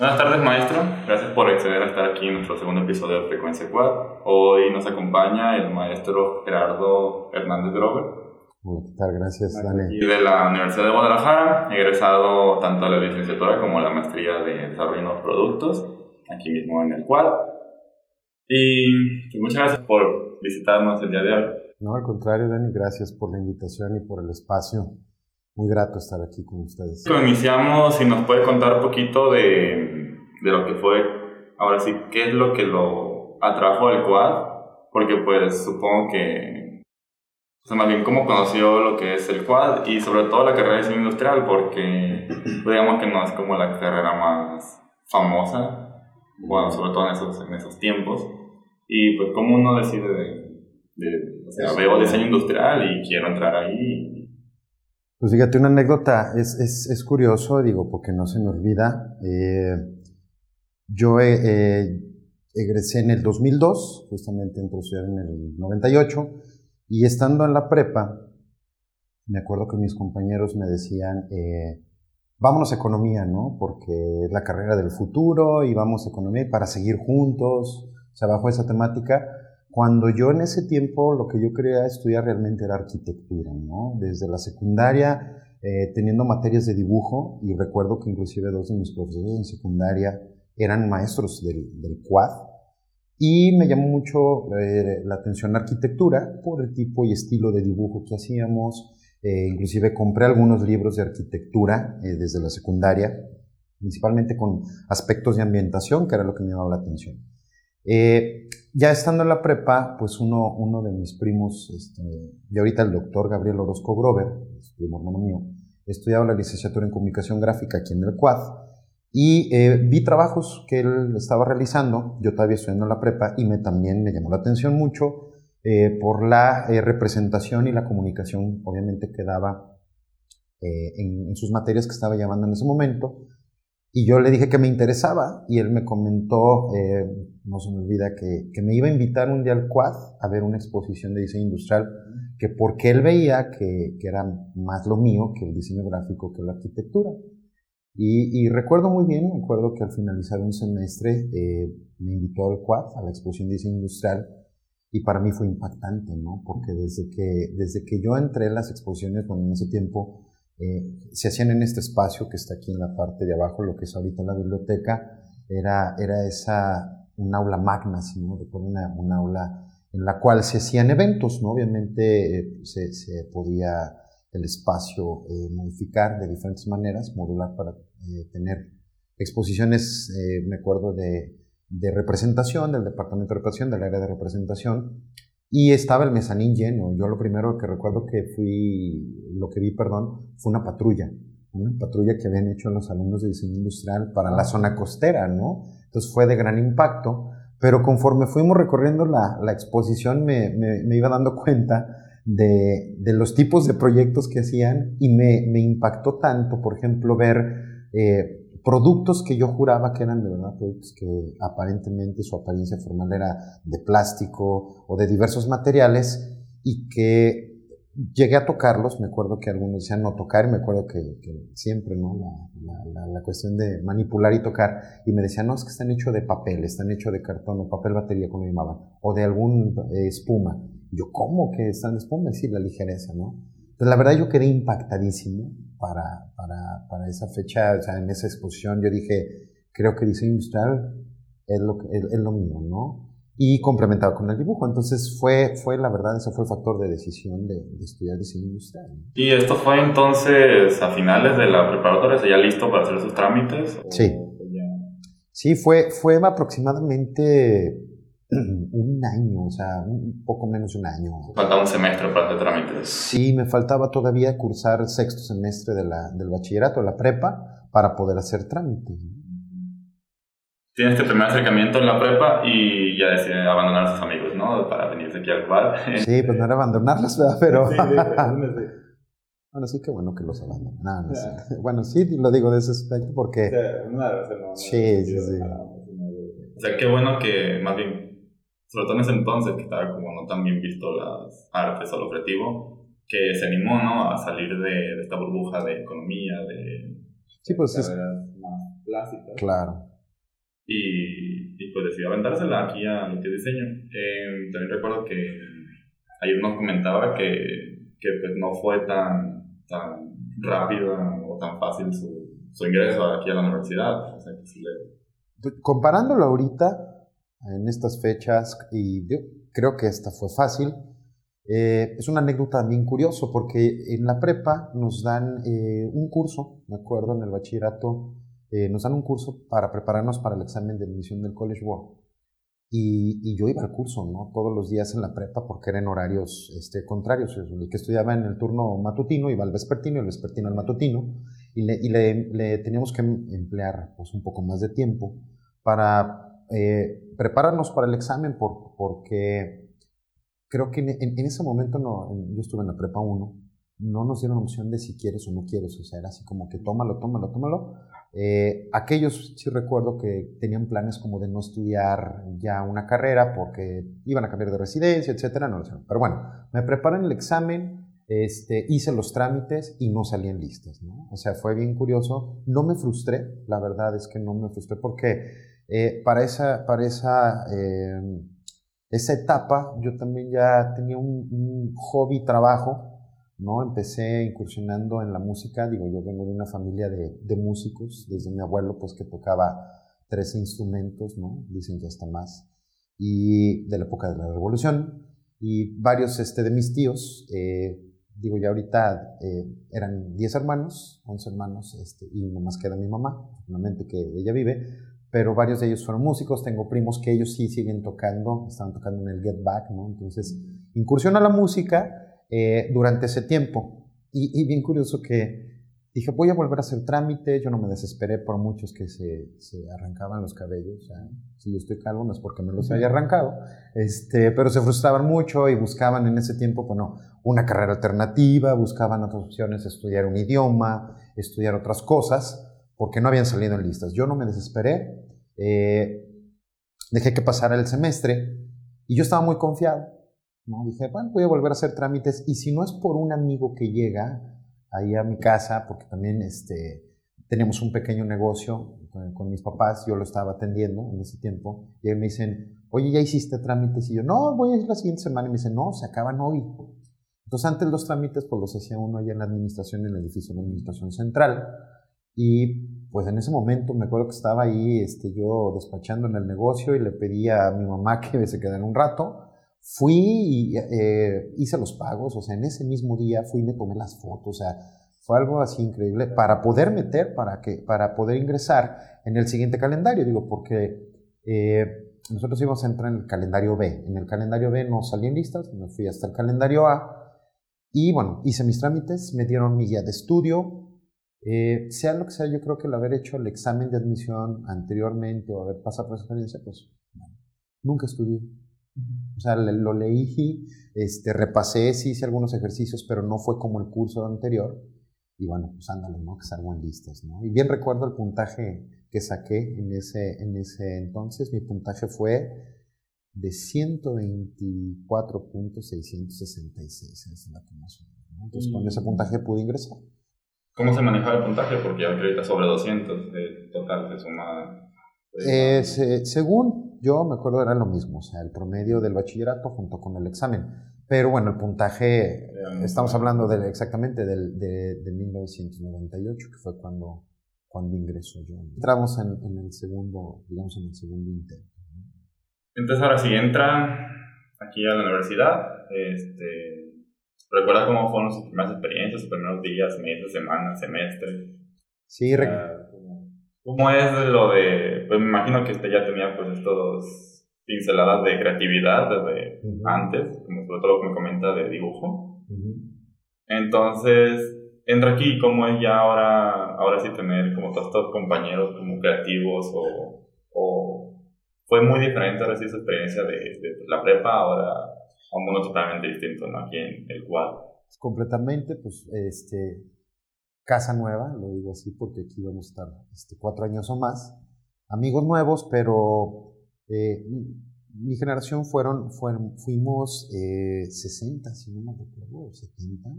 Buenas tardes, maestro. Gracias por acceder a estar aquí en nuestro segundo episodio de Frecuencia Quad. Hoy nos acompaña el maestro Gerardo Hernández Grover. ¿Qué tal? Gracias, Dani. Y de la Universidad de Guadalajara, egresado tanto a la licenciatura como a la maestría de desarrollo de nuevos productos, aquí mismo en el Quad. Y pues, muchas gracias por visitarnos el día de hoy. No, al contrario, Dani, gracias por la invitación y por el espacio muy grato estar aquí con ustedes. Iniciamos, si nos puede contar un poquito de, de lo que fue, ahora sí, qué es lo que lo atrajo al quad, porque pues supongo que, o sea, más bien cómo conoció lo que es el quad y sobre todo la carrera de diseño industrial, porque digamos que no es como la carrera más famosa, bueno, sobre todo en esos, en esos tiempos, y pues cómo uno decide de, de o sea, veo diseño industrial y quiero entrar ahí pues fíjate, una anécdota, es, es, es, curioso, digo, porque no se me olvida. Eh, yo eh, eh, egresé en el 2002, justamente entré a estudiar en el 98, y estando en la prepa, me acuerdo que mis compañeros me decían, vámonos a economía, ¿no? Porque es la carrera del futuro y vamos a economía para seguir juntos, o sea, bajo esa temática. Cuando yo en ese tiempo lo que yo quería estudiar realmente era arquitectura, ¿no? Desde la secundaria, eh, teniendo materias de dibujo, y recuerdo que inclusive dos de mis profesores en secundaria eran maestros del, del quad, y me llamó mucho eh, la atención la arquitectura por el tipo y estilo de dibujo que hacíamos, eh, inclusive compré algunos libros de arquitectura desde la secundaria, principalmente con aspectos de ambientación, que era lo que me llamaba la atención. Eh, ya estando en la prepa, pues uno, uno de mis primos, este, y ahorita el doctor Gabriel Orozco Grover, primo hermano mío, estudiaba la licenciatura en comunicación gráfica aquí en el CUAD, y eh, vi trabajos que él estaba realizando, yo todavía estudiando la prepa, y me, también me llamó la atención mucho eh, por la representación y la comunicación, obviamente, que daba en, en sus materias que estaba llevando en ese momento, y yo le dije que me interesaba y él me comentó, eh, no se me olvida, que, que, me iba a invitar un día al Quad a ver una exposición de diseño industrial, que porque él veía que, que era más lo mío que el diseño gráfico que la arquitectura. Y, y recuerdo muy bien, me acuerdo que al finalizar un semestre eh, me invitó al Quad, a la exposición de diseño industrial, y para mí fue impactante, ¿no? Porque desde que, desde que yo entré en las exposiciones, bueno, en ese tiempo eh, se hacían en este espacio que está aquí en la parte de abajo, lo que es ahorita la biblioteca, era, era esa, un aula magna, ¿sí, ¿no? una, un aula en la cual se hacían eventos, ¿no? Obviamente eh, se, se, podía el espacio eh, modificar de diferentes maneras, modular para tener exposiciones, me acuerdo de, de representación, del departamento de representación, del área de representación, y estaba el mezanín lleno. Yo lo primero que recuerdo que fui, lo que vi, perdón, fue una patrulla. Una patrulla que habían hecho los alumnos de diseño industrial para la zona costera, ¿no? Entonces fue de gran impacto. Pero conforme fuimos recorriendo la, la exposición me, me, me, iba dando cuenta de, de, los tipos de proyectos que hacían y me, me impactó tanto, por ejemplo, ver eh, productos que yo juraba que eran de verdad productos que aparentemente su apariencia formal era de plástico o de diversos materiales y que llegué a tocarlos, me acuerdo que algunos decían no tocar, y me acuerdo que, siempre, ¿no? La, la, cuestión de manipular y tocar, y me decían, no, es que están hechos de papel, están hechos de cartón o papel batería, como llamaban, o de algún eh, espuma. Yo, ¿cómo que están de espuma? Sí, la ligereza, ¿no? Entonces, la verdad yo quedé impactadísimo para, para, para, esa fecha, o sea, en esa exposición, yo dije, creo que diseño industrial es lo, es, es lo mío, ¿no? Y complementado con el dibujo. Entonces fue, fue la verdad, ese fue el factor de decisión de, de estudiar diseño industrial. ¿Y esto fue entonces a finales de la preparatoria? ¿Ya listo para hacer sus trámites? Sí. Sí, fue, fue aproximadamente un año, o sea, un poco menos de un año. Faltaba un semestre para hacer trámites. Sí, me faltaba todavía cursar sexto semestre de la, del bachillerato, la prepa, para poder hacer trámites. Tienes este primer acercamiento en la prepa y ya decidí abandonar a sus amigos, ¿no? Para venirse aquí al cual. Sí, pues no era abandonarlos, ¿verdad? Pero... Sí, sí, Bueno, sí, qué bueno que los abandonan. No, no, sí. Bueno, sí, lo digo de ese aspecto porque... Sí, sí, sí. O sea, qué bueno que más bien sobre todo en ese entonces que estaba como no tan bien visto las artes o lo creativo, que se animó ¿no? a salir de, de esta burbuja de economía, de sí, pues es, más clásicas. Claro. y, y pues decidió aventársela aquí a lo que diseño. Eh, también recuerdo que ayer nos comentaba que, que pues no fue tan, tan rápido o tan fácil su, su ingreso aquí a la universidad. O sea, que sí le... Comparándolo ahorita, en estas fechas, y yo creo que esta fue fácil, eh, es una anécdota bien curioso porque en la prepa nos dan eh, un curso, me acuerdo, en el bachillerato, eh, nos dan un curso para prepararnos para el examen de admisión del College Board. Y, yo iba al curso, ¿no? Todos los días en la prepa porque eran horarios este, contrarios. El que estudiaba en el turno matutino iba al vespertino y el vespertino al matutino. Y le, y le, teníamos que emplear pues, un poco más de tiempo para prepararnos para el examen por, porque creo que en, ese momento no, yo estuve en la prepa 1, no nos dieron opción de si quieres o no quieres, o sea, era así como que tómalo, tómalo, tómalo. Eh, aquellos sí recuerdo que tenían planes como de no estudiar ya una carrera porque iban a cambiar de residencia, etcétera, no lo sé. Pero bueno, me preparé en el examen, este, hice los trámites y no salían listas, ¿no? O sea, fue bien curioso. No me frustré, la verdad es que no me frustré porque eh, para esa, para esa eh, esa etapa yo también ya tenía un, hobby trabajo, ¿no? Empecé incursionando en la música, digo, yo vengo de una familia de, de músicos, desde mi abuelo, pues que tocaba 13 instrumentos, ¿no? Dicen que hasta más, y de la época de la Revolución, y varios este, de mis tíos, eh, digo, ya ahorita eh, eran 10 hermanos, 11 hermanos, este, y nomás queda mi mamá, afortunadamente que ella vive, pero varios de ellos fueron músicos, tengo primos que ellos sí siguen tocando, estaban tocando en el Get Back, ¿no? Entonces, incursión a la música eh, durante ese tiempo. Y, bien curioso que dije, voy a volver a hacer trámite, yo no me desesperé por muchos que se, se arrancaban los cabellos, si yo estoy calvo no es porque me los haya arrancado, este, pero se frustraban mucho y buscaban en ese tiempo, bueno, una carrera alternativa, buscaban otras opciones, estudiar un idioma, estudiar otras cosas, porque no habían salido en listas. Yo no me desesperé, eh, dejé que pasara el semestre y yo estaba muy confiado. ¿no? Dije, bueno, voy a volver a hacer trámites y si no es por un amigo que llega ahí a mi casa, porque también este, teníamos un pequeño negocio con, mis papás, yo lo estaba atendiendo en ese tiempo, y me dicen, oye, ¿ya hiciste trámites? Y yo, no, voy a ir la siguiente semana. Y me dicen, no, se acaban hoy. Entonces, antes los trámites, pues los hacía uno allá en la administración, en el edificio de la administración central. Y pues en ese momento me acuerdo que estaba ahí este, yo despachando en el negocio y le pedí a mi mamá que se quedara un rato. Fui y eh, hice los pagos, o sea, en ese mismo día fui y me tomé las fotos, o sea, fue algo así increíble para poder meter, para, que, para poder ingresar en el siguiente calendario, digo, porque eh, nosotros íbamos a entrar en el calendario B. En el calendario B no salían listas, me fui hasta el calendario A y bueno, hice mis trámites, me dieron mi guía de estudio, eh, sea lo que sea, yo creo que el haber hecho el examen de admisión anteriormente o haber pasado por esa experiencia, pues nunca estudié. O sea, lo leí, este, repasé, sí hice algunos ejercicios, pero no fue como el curso anterior. Y bueno, pues ándale, ¿no? Que salgo en listas, ¿no? Y bien recuerdo el puntaje que saqué en ese, en ese entonces. Mi puntaje fue de 124.666, es la que más Entonces, con ese mm. puntaje pude ingresar. ¿Cómo se manejaba el puntaje? Porque ya ahorita sobre 200 de total de suma. Eh, según yo me acuerdo era lo mismo, o sea, el promedio del bachillerato junto con el examen. Pero bueno, el puntaje, estamos hablando de, exactamente del, de, de, 1998, que fue cuando, cuando ingresó yo. Entramos en, en, el segundo, digamos, en el segundo intento. Entonces ahora sí, entra aquí a la universidad, este, ¿Recuerdas cómo fueron sus primeras experiencias, sus primeros días, meses, semanas, semestres? Sí, ¿Cómo es lo de.? Pues me imagino que usted ya tenía pues estos pinceladas de creatividad desde antes, como sobre todo lo que me comenta de dibujo. Entonces, entra aquí, ¿cómo es ya ahora, ahora sí tener como todos estos compañeros como creativos o, o fue muy diferente ahora sí su experiencia de, de la prepa ahora un mundo totalmente distinto, ¿no? Aquí en el cual. Completamente, pues, este, casa nueva, lo digo así porque aquí vamos a estar este, cuatro años o más. Amigos nuevos, pero eh, mi generación fueron, fueron fuimos eh, 60, si no me recuerdo, 70.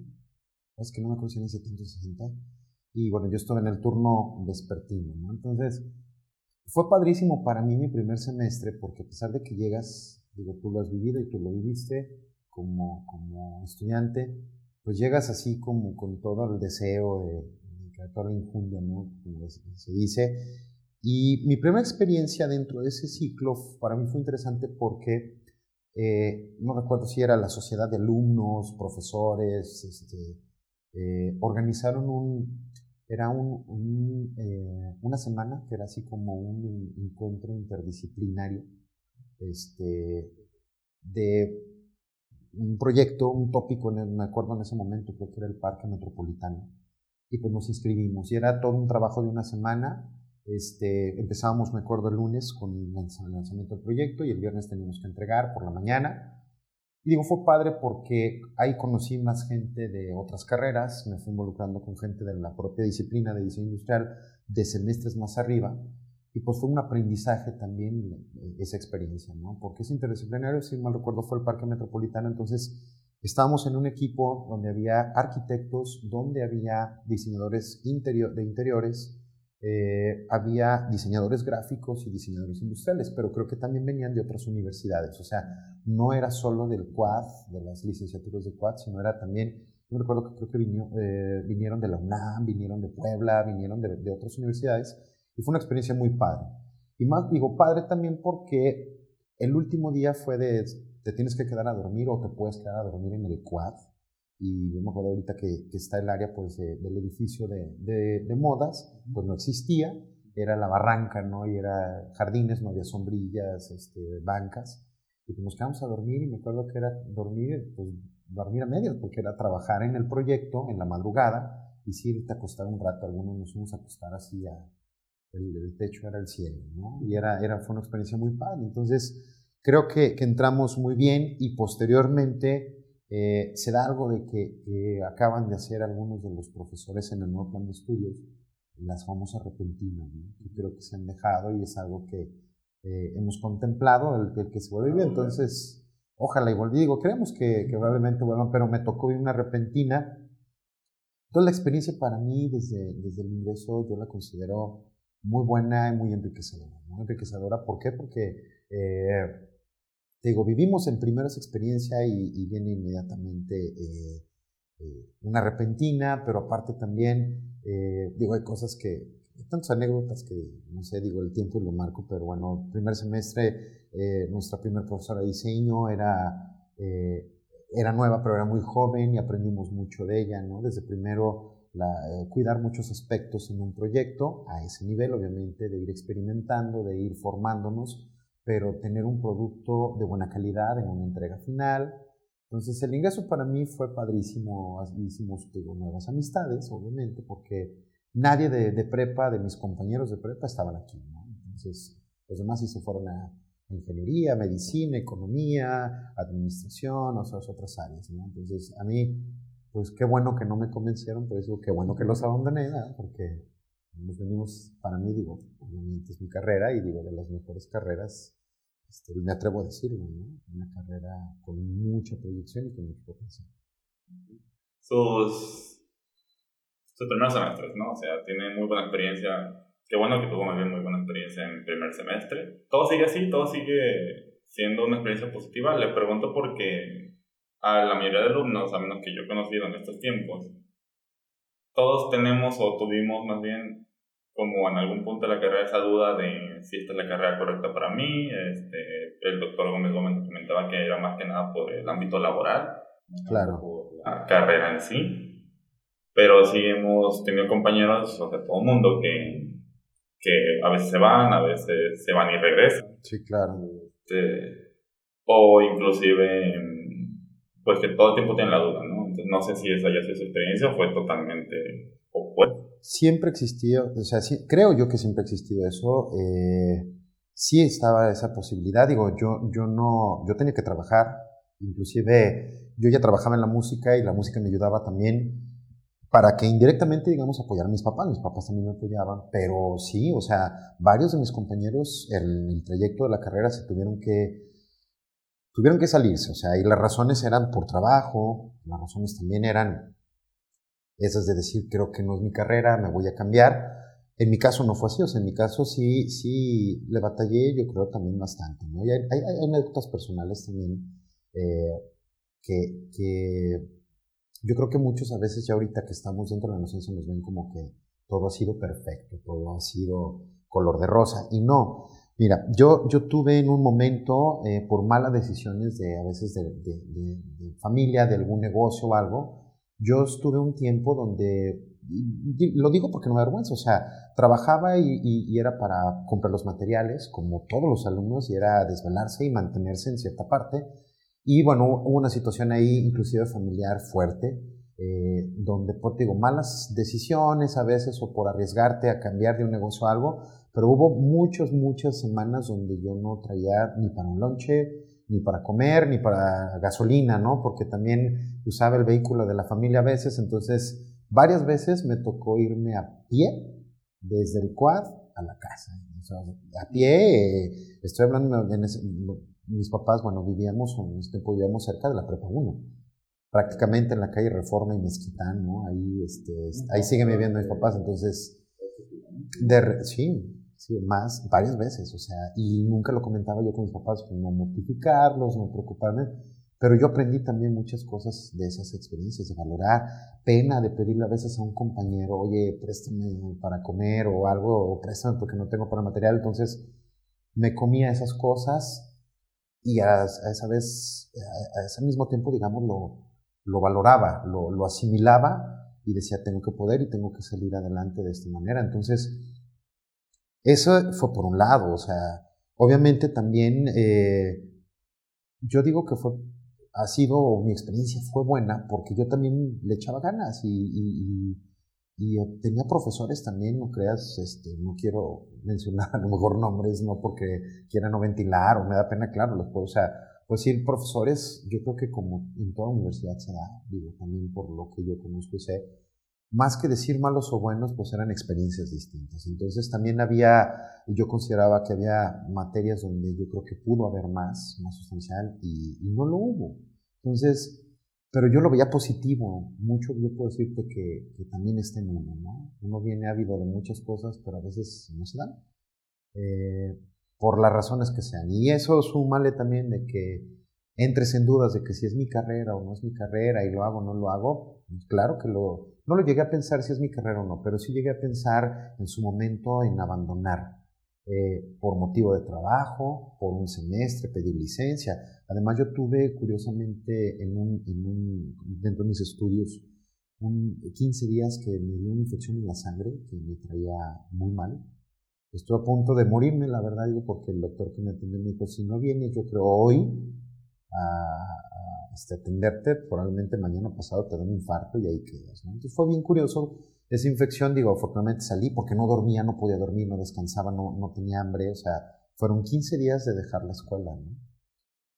Es que no me acuerdo si eran 70 o 60. Y bueno, yo estuve en el turno vespertino, ¿no? Entonces, Fue padrísimo para mí mi primer semestre porque a pesar de que llegas, digo, tú lo has vivido y tú lo viviste como, como estudiante, pues llegas así como con todo el deseo de, de toda la injundia, ¿no? Como se dice. Y mi primera experiencia dentro de ese ciclo para mí fue interesante porque eh, no recuerdo si era la sociedad de alumnos, profesores, este, eh, organizaron un, era un, eh, una semana que era así como un encuentro interdisciplinario este, de un proyecto, un tópico, me acuerdo en ese momento, creo que era el Parque Metropolitano, y pues nos inscribimos, y era todo un trabajo de una semana, este, empezábamos, me acuerdo, el lunes con el lanzamiento del proyecto y el viernes teníamos que entregar por la mañana. Y digo, fue padre porque ahí conocí más gente de otras carreras, me fui involucrando con gente de la propia disciplina de diseño industrial de semestres más arriba. Y pues fue un aprendizaje también eh, esa experiencia, ¿no? Porque es interdisciplinario, si mal recuerdo, fue el Parque Metropolitano, entonces estábamos en un equipo donde había arquitectos, donde había diseñadores de interiores, eh, había diseñadores gráficos y diseñadores industriales, pero creo que también venían de otras universidades. O sea, no era solo del QUAD, de las licenciaturas de QUAD, sino era también, yo recuerdo que creo que eh, vinieron de la UNAM, vinieron de Puebla, vinieron de, de, otras universidades, y fue una experiencia muy padre. Y más digo padre también porque el último día fue de, te tienes que quedar a dormir o te puedes quedar a dormir en el QUAD. Y yo me acuerdo ahorita que, que está el área pues, del edificio de, de, modas, pues no existía, era la barranca, ¿no? Y era jardines, no había sombrillas, este, bancas, y pues nos quedamos a dormir y me acuerdo que era dormir, pues dormir a medias, porque era trabajar en el proyecto en la madrugada. Y sí irte a acostar un rato, algunos nos fuimos a acostar así a, el, techo era el cielo, ¿no? Y era, era, fue una experiencia muy padre, entonces creo que, que entramos muy bien y posteriormente eh, se da algo de que acaban de hacer algunos de los profesores en el nuevo plan de estudios, las famosas repentinas, que creo que se han dejado y es algo que eh, hemos contemplado, el, que se vuelve. Entonces, ojalá y volví. Digo, creemos que, probablemente vuelvan, pero me tocó una repentina. Toda la experiencia para mí desde, desde el ingreso yo la considero muy buena y muy enriquecedora. Muy enriquecedora, ¿por qué? Porque eh, digo, vivimos en primeras experiencias y, viene inmediatamente eh, eh, una repentina, pero aparte también, digo, hay cosas que, tantas anécdotas que, no sé, digo, el tiempo lo marco, pero bueno, primer semestre, nuestra primera profesora de diseño era, era nueva, pero era muy joven y aprendimos mucho de ella, ¿no? Desde primero, la, cuidar muchos aspectos en un proyecto, a ese nivel, obviamente, de ir experimentando, de ir formándonos, pero tener un producto de buena calidad en una entrega final. Entonces el ingreso para mí fue padrísimo, hicimos nuevas amistades, obviamente, porque nadie de, prepa, de mis compañeros de prepa, estaban aquí. Entonces los demás sí se fueron a ingeniería, medicina, economía, administración, o sea, otras áreas. Entonces a mí, pues qué bueno que no me convencieron, por eso qué bueno que los abandoné, porque nos venimos, para mí, digo, obviamente es mi carrera y digo, de las mejores carreras, este, me atrevo a decirlo, ¿no? Una carrera con mucha proyección y con mucho potencial. Sus, sus primeros semestres, ¿no? O sea, tiene muy buena experiencia. Qué bueno que tuvo bien muy buena experiencia en primer semestre. Todo sigue así, todo sigue siendo una experiencia positiva. Le pregunto porque a la mayoría de alumnos, a menos que yo he conocido en estos tiempos, todos tenemos o tuvimos más bien como en algún punto de la carrera esa duda de si esta es la carrera correcta para mí. Este, el doctor Gómez Gómez comentaba que era más que nada por el ámbito laboral, claro. por la carrera en sí. Pero sí hemos tenido compañeros, o sea, todo el mundo, que, que a veces se van, a veces se van y regresan. Sí, claro. Este, o inclusive, pues que todo el tiempo tienen la duda, ¿no? Entonces no sé si esa ya sido su experiencia o fue totalmente opuesta siempre existió, o sea, creo yo que siempre ha existido eso. Eh, sí estaba esa posibilidad. Digo, yo, yo no, yo tenía que trabajar, inclusive yo ya trabajaba en la música y la música me ayudaba también para que indirectamente, digamos, apoyar a mis papás. Mis papás también me apoyaban, pero sí, o sea, varios de mis compañeros en el trayecto de la carrera se tuvieron que, tuvieron que salirse, o sea, y las razones eran por trabajo, las razones también eran esas de decir, creo que no es mi carrera, me voy a cambiar. en mi caso no fue así, o sea, en mi caso sí, sí le batallé, yo creo también bastante, ¿no? Y hay, hay, anécdotas personales también eh, que, que, yo creo que muchos a veces ya ahorita que estamos dentro de la inocencia nos ven como que todo ha sido perfecto, todo ha sido color de rosa, y no. Mira, yo, yo tuve en un momento, eh, por malas decisiones de a veces de, de, de familia, de algún negocio o algo, yo estuve un tiempo donde lo digo porque no me avergüenza, o sea, trabajaba y, era para comprar los materiales, como todos los alumnos, y era desvelarse y mantenerse en cierta parte. Y bueno, hubo una situación ahí, inclusive familiar, fuerte, eh, donde, por digo, malas decisiones a veces o por arriesgarte a cambiar de un negocio a algo, pero hubo muchas, muchas semanas donde yo no traía ni para un lonche, ni para comer, ni para gasolina, ¿no? Porque también usaba el vehículo de la familia a veces, entonces Varias veces me tocó irme a pie desde el quad a la casa. a pie, eh, estoy hablando, de mis papás, bueno, vivíamos, en ese tiempo vivíamos cerca de la Prepa 1, prácticamente en la calle Reforma y Mezquitán, ¿no? Ahí, este, ahí siguen viviendo mis papás, entonces, de, sí, sí, más, varias veces, o sea, y nunca lo comentaba yo con mis papás, no mortificarlos, no preocuparme, pero yo aprendí también muchas cosas de esas experiencias, de valorar, pena de pedirle a veces a un compañero, oye, préstame para comer o algo, o préstame porque no tengo para material. Entonces me comía esas cosas y a, esa vez, a, ese mismo tiempo, digamos, lo, lo valoraba, lo, lo, asimilaba y decía, tengo que poder y tengo que salir adelante de esta manera. Entonces, eso fue por un lado, o sea, obviamente también, eh, yo digo que fue ha sido, mi experiencia fue buena porque yo también le echaba ganas y, y, y, eh, tenía profesores también, no creas, este, no quiero mencionar a lo mejor nombres, no porque quiera no ventilar o me da pena, claro, los puedo, o sea, pues sí, profesores, yo creo que como en toda universidad se da, digo, también por lo que yo conozco y sé, más que decir malos o buenos, pues eran experiencias distintas. Entonces también había, yo consideraba que había materias donde yo creo que pudo haber más, más sustancial, y, no lo hubo. Entonces, pero yo lo veía positivo. Mucho yo puedo decirte que, también está en uno, ¿no? Uno viene ávido de muchas cosas, pero a veces no se dan. Eh, por las razones que sean. Y eso súmale también de que entres en dudas de que si es mi carrera o no es mi carrera y lo hago o no lo hago, pues claro que lo, no lo llegué a pensar si es mi carrera o no, pero sí llegué a pensar en su momento en abandonar eh, por motivo de trabajo, por un semestre, pedir licencia. Además yo tuve curiosamente en un, en un, dentro de mis estudios un, 15 días que me dio una infección en la sangre que me traía muy mal. Estuve a punto de morirme, la verdad, porque el doctor que me atendió me dijo, si no vienes, yo creo hoy a, este, atenderte, probablemente mañana pasado te da un infarto y ahí quedas. Entonces fue bien curioso esa infección, digo, afortunadamente salí porque no dormía, no podía dormir, no descansaba, no, no tenía hambre, o sea, fueron 15 días de dejar la escuela, ¿no?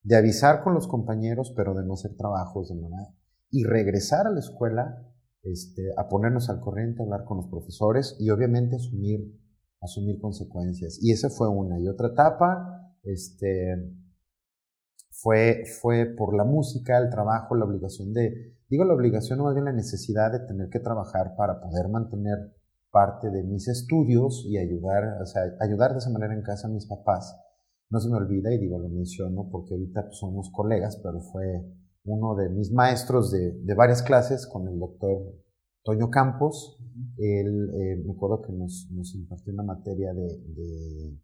de avisar con los compañeros, pero de no hacer trabajos de manera, y regresar a la escuela, este, a ponernos al corriente, hablar con los profesores y obviamente asumir, asumir consecuencias. Y esa fue una. Y otra etapa, este, fue, fue por la música, el trabajo, la obligación de, digo la obligación o más bien la necesidad de tener que trabajar para poder mantener parte de mis estudios y ayudar, o sea, ayudar de esa manera en casa a mis papás. No se me olvida y digo, lo menciono porque ahorita pues, somos colegas, pero fue uno de mis maestros de, de varias clases con el doctor Toño Campos. Él, eh, me acuerdo que nos, nos impartió una materia de, de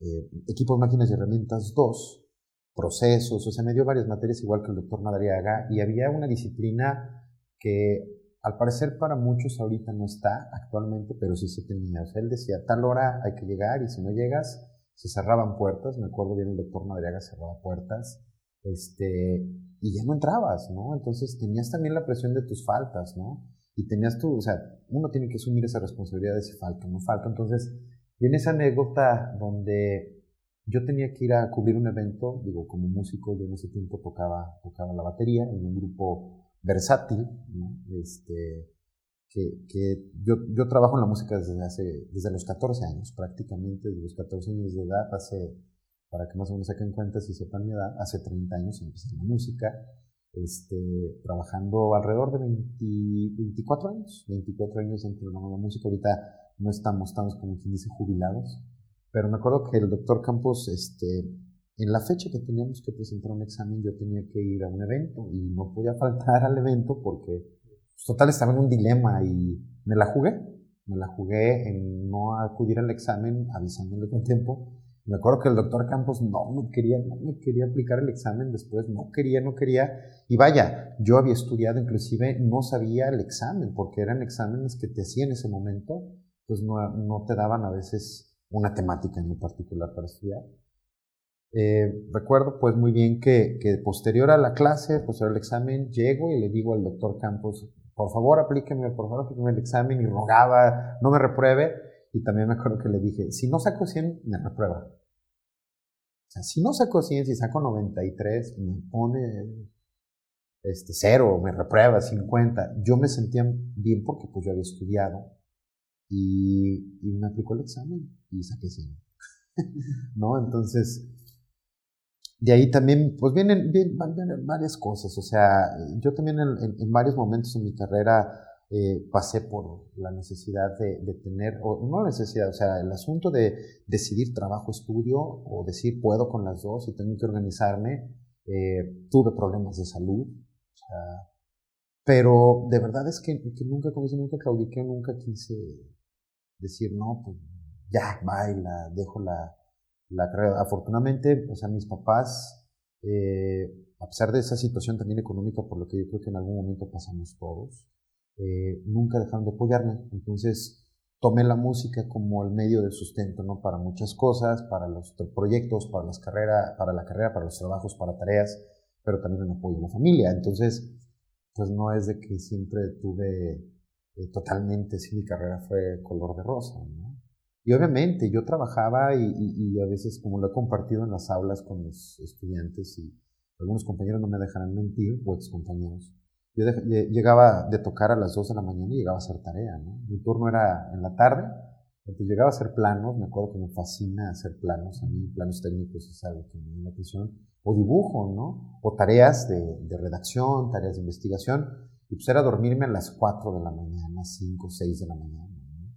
eh, equipos, máquinas y herramientas 2, procesos, o sea, me dio varias materias igual que el doctor Madariaga y había una disciplina que al parecer para muchos ahorita no está actualmente, pero sí se tenía. O sea, él decía, tal hora hay que llegar y si no llegas, se cerraban puertas. Me acuerdo bien el doctor Madariaga cerraba puertas. Este, y ya no entrabas, ¿no? Entonces tenías también la presión de tus faltas, ¿no? Y tenías tú, o sea, uno tiene que asumir esa responsabilidad de si falta o no falta. Entonces, viene esa anécdota donde yo tenía que ir a cubrir un evento, digo, como músico, yo en ese tiempo tocaba, tocaba la batería en un grupo versátil, este, que, que yo, yo, trabajo en la música desde, hace, desde los 14 años, prácticamente desde los 14 años de edad, hace, para que más o menos saquen cuenta si sepan mi edad, hace 30 años empecé en la música, este, trabajando alrededor de 24 años, 24 años dentro de la música. Ahorita no estamos, estamos como quien dice jubilados, pero me acuerdo que el doctor Campos, este, en la fecha que teníamos que presentar un examen, yo tenía que ir a un evento y no podía faltar al evento porque, pues, total, estaba en un dilema y me la jugué. Me la jugué en no acudir al examen avisándole con tiempo me acuerdo que el doctor Campos no me quería, no me quería aplicar el examen después, no quería, no quería. Y vaya, yo había estudiado, inclusive no sabía el examen, porque eran exámenes que te hacían en ese momento, pues no, no te daban a veces una temática en lo particular para estudiar. Eh, recuerdo pues muy bien que, que, posterior a la clase, posterior al examen, llego y le digo al doctor Campos, por favor aplíqueme, por favor aplíqueme el examen y rogaba, no me repruebe. Y también me acuerdo que le dije, si no saco 100, me reprueba. O sea, si no saco 100, si saco 93, me pone este, cero, me reprueba 50. Yo me sentía bien porque pues yo había estudiado y, me aplicó el examen y saqué 100. ¿No? Entonces, de ahí también, pues vienen, vienen, varias cosas. O sea, yo también en varios momentos en mi carrera eh, pasé por la necesidad de, tener, o no necesidad, o sea, el asunto de decidir trabajo-estudio o decir puedo con las dos y tengo que organizarme. Eh, tuve problemas de salud, o sea, pero de verdad es que, nunca, como nunca claudiqué, nunca quise decir, no, pues ya, baila, dejo la, la carrera. Afortunadamente, o sea, mis papás, eh, a pesar de esa situación también económica, por lo que yo creo que en algún momento pasamos todos, eh, nunca dejaron de apoyarme. Entonces tomé la música como el medio de sustento, ¿no? Para muchas cosas, para los proyectos, para las carreras, para la carrera, para los trabajos, para tareas, pero también en apoyo a la familia. Entonces, pues no es de que siempre tuve eh, totalmente, si mi carrera fue color de rosa. Y obviamente yo trabajaba y, a veces, como lo he compartido en las aulas con los estudiantes y algunos compañeros no me dejarán mentir, o ex compañeros, yo llegaba de tocar a las 2 de la mañana y llegaba a hacer tarea, ¿no? Mi turno era en la tarde, entonces llegaba a hacer planos, me acuerdo que me fascina hacer planos, a mí planos técnicos es algo que me llama atención, o dibujo, ¿no? O tareas de, redacción, tareas de investigación, y pues era dormirme a las 4 de la mañana, 5, 6 de la mañana. ¿no?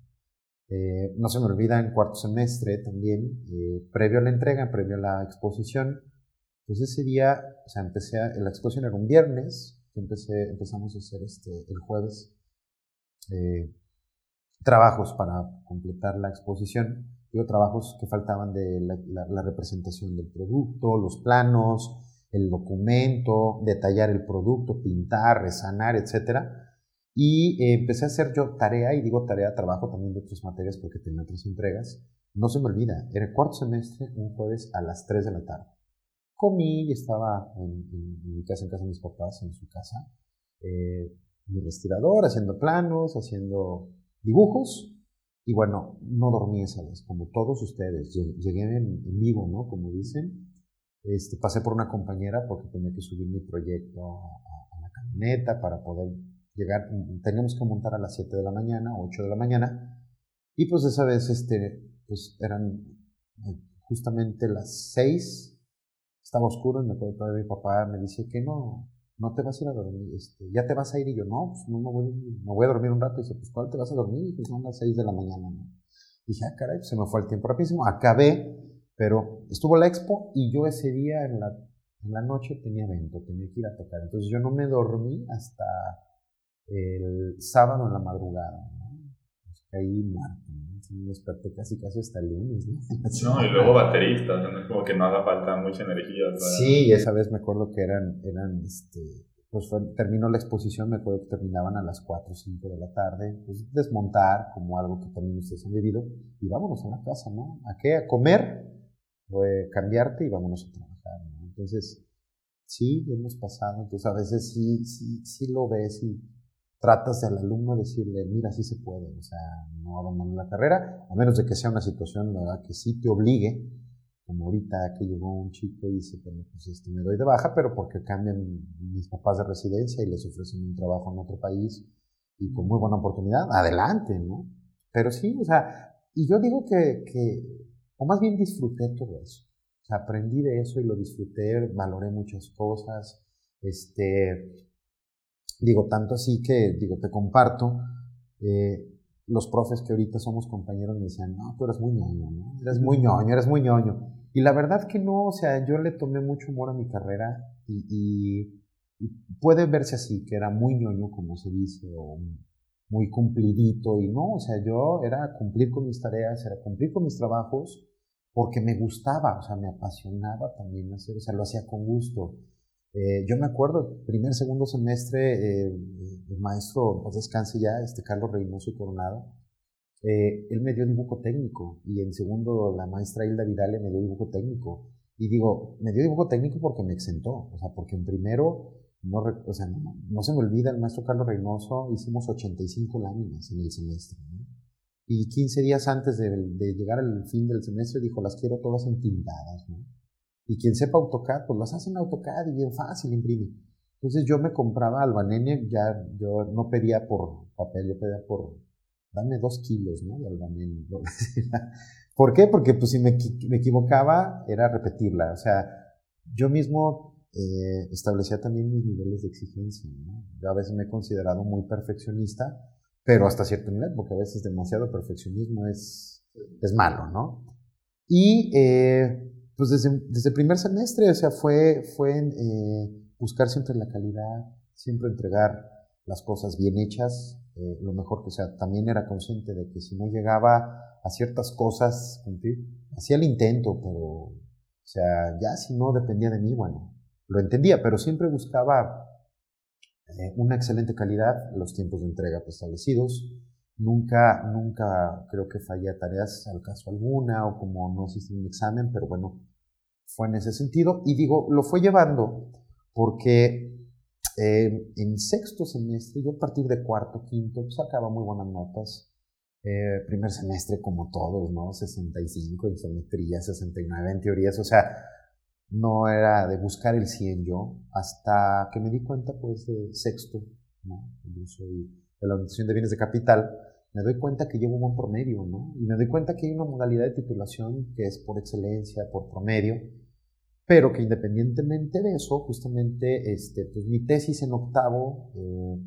Eh, no se me olvida en cuarto semestre también, eh, previo a la entrega, previo a la exposición, pues ese día, o sea, empecé, a, la exposición era un viernes, empecé, empezamos a hacer este, el jueves eh, trabajos para completar la exposición. Digo, trabajos que faltaban de la, representación del producto, los planos, el documento, detallar el producto, pintar, resanar, etc. Y eh, empecé a hacer yo tarea, y digo tarea, trabajo también de otras materias porque tenía otras entregas. No se me olvida, era el cuarto semestre, un jueves a las 3 de la tarde comí y estaba en, mi casa, en casa de mis papás, en su casa, eh, mi respirador, haciendo planos, haciendo dibujos. Y bueno, no dormí esa vez, como todos ustedes. Llegué en, vivo, ¿no? Como dicen. Este, pasé por una compañera porque tenía que subir mi proyecto a, la camioneta para poder llegar. Teníamos que montar a las 7 de la mañana, 8 de la mañana. Y pues esa vez, este, pues eran eh, justamente las 6 estaba oscuro y me acuerdo todavía mi papá me dice que no, no te vas a ir a dormir, este, ya te vas a ir y yo no, pues no me voy, me voy a dormir un rato y dice, pues ¿cuál te vas a dormir? Y pues son las 6 de la mañana, ¿no? dije, ah, caray, pues, se me fue el tiempo rapidísimo, acabé, pero estuvo la expo y yo ese día en la, en la noche tenía evento, tenía que ir a tocar, entonces yo no me dormí hasta el sábado en la madrugada, ¿no? Pues caí muerto, me desperté casi casi hasta el lunes, ¿no? No, y luego baterista, no es como que no haga falta mucha energía. Sí, esa vez me acuerdo que eran, eran este, pues terminó la exposición, me acuerdo que terminaban a las 4 o 5 de la tarde, pues desmontar como algo que también ustedes han vivido y vámonos a la casa, ¿no? ¿A qué? A comer, cambiarte y vámonos a trabajar, ¿no? Entonces, sí, hemos pasado, entonces a veces sí, sí, sí lo ves y tratas del alumno decirle, mira, sí se puede, o sea, no abandones la carrera, a menos de que sea una situación ¿verdad? que sí te obligue, como ahorita que llegó un chico y dice, bueno, pues este, me doy de baja, pero porque cambian mis papás de residencia y les ofrecen un trabajo en otro país y con muy buena oportunidad, adelante, ¿no? Pero sí, o sea, y yo digo que o más bien disfruté todo eso, aprendí de eso y lo disfruté, valoré muchas cosas, Este, digo, tanto así que, digo, te comparto, eh, los profes que ahorita somos compañeros me decían, no, tú eres muy ñoño, ¿no? Eres muy ñoño, eres muy ñoño. Y la verdad que no, o sea, yo le tomé mucho amor a mi carrera y, puede verse así, que era muy ñoño, como se dice, o muy cumplidito, y no, o sea, yo era cumplir con mis tareas, era cumplir con mis trabajos, porque me gustaba, o sea, me apasionaba también hacer, o sea, lo hacía con gusto. Eh, yo me acuerdo, primer, segundo semestre, eh, el maestro, pues descanse ya, este Carlos Reynoso y Coronado, eh, él me dio dibujo técnico y en segundo la maestra Hilda Vidal me dio dibujo técnico. Y digo, me dio dibujo técnico porque me exentó, o sea, porque en primero, no, o sea, no, se me olvida, el maestro Carlos Reynoso hicimos 85 láminas en el semestre. Y 15 días antes de, llegar al fin del semestre dijo, las quiero todas entintadas. ¿no? Y quien sepa AutoCAD, pues las hace en AutoCAD y bien fácil imprime. Entonces yo me compraba albanene, ya yo no pedía por papel, yo pedía por, dame dos kilos, ¿no? De albanene. ¿Por qué? Porque pues si me, me, equivocaba era repetirla. O sea, yo mismo eh, establecía también mis niveles de exigencia, ¿no? Yo a veces me he considerado muy perfeccionista, pero hasta cierto nivel, porque a veces demasiado perfeccionismo es, es malo, ¿no? Y eh, pues desde, desde, el primer semestre, o sea, fue, fue eh, buscar siempre la calidad, siempre entregar las cosas bien hechas, eh, lo mejor que sea. También era consciente de que si no llegaba a ciertas cosas, hacía el intento, pero, o sea, ya si no dependía de mí, bueno, lo entendía, pero siempre buscaba eh, una excelente calidad, los tiempos de entrega establecidos, Nunca, nunca creo que fallé a tareas al caso alguna o como no hiciste un examen, pero bueno, fue en ese sentido. Y digo, lo fue llevando porque eh, en sexto semestre, yo a partir de cuarto, quinto, sacaba muy buenas notas. Eh, primer semestre como todos, ¿no? 65 en geometría, 69 en teorías, o sea, no era de buscar el 100 yo, hasta que me di cuenta pues de sexto, ¿no? De la Organización de Bienes de Capital, me doy cuenta que llevo un buen promedio, ¿no? Y me doy cuenta que hay una modalidad de titulación que es por excelencia, por promedio, pero que independientemente de eso, justamente, este, pues mi tesis en octavo, eh,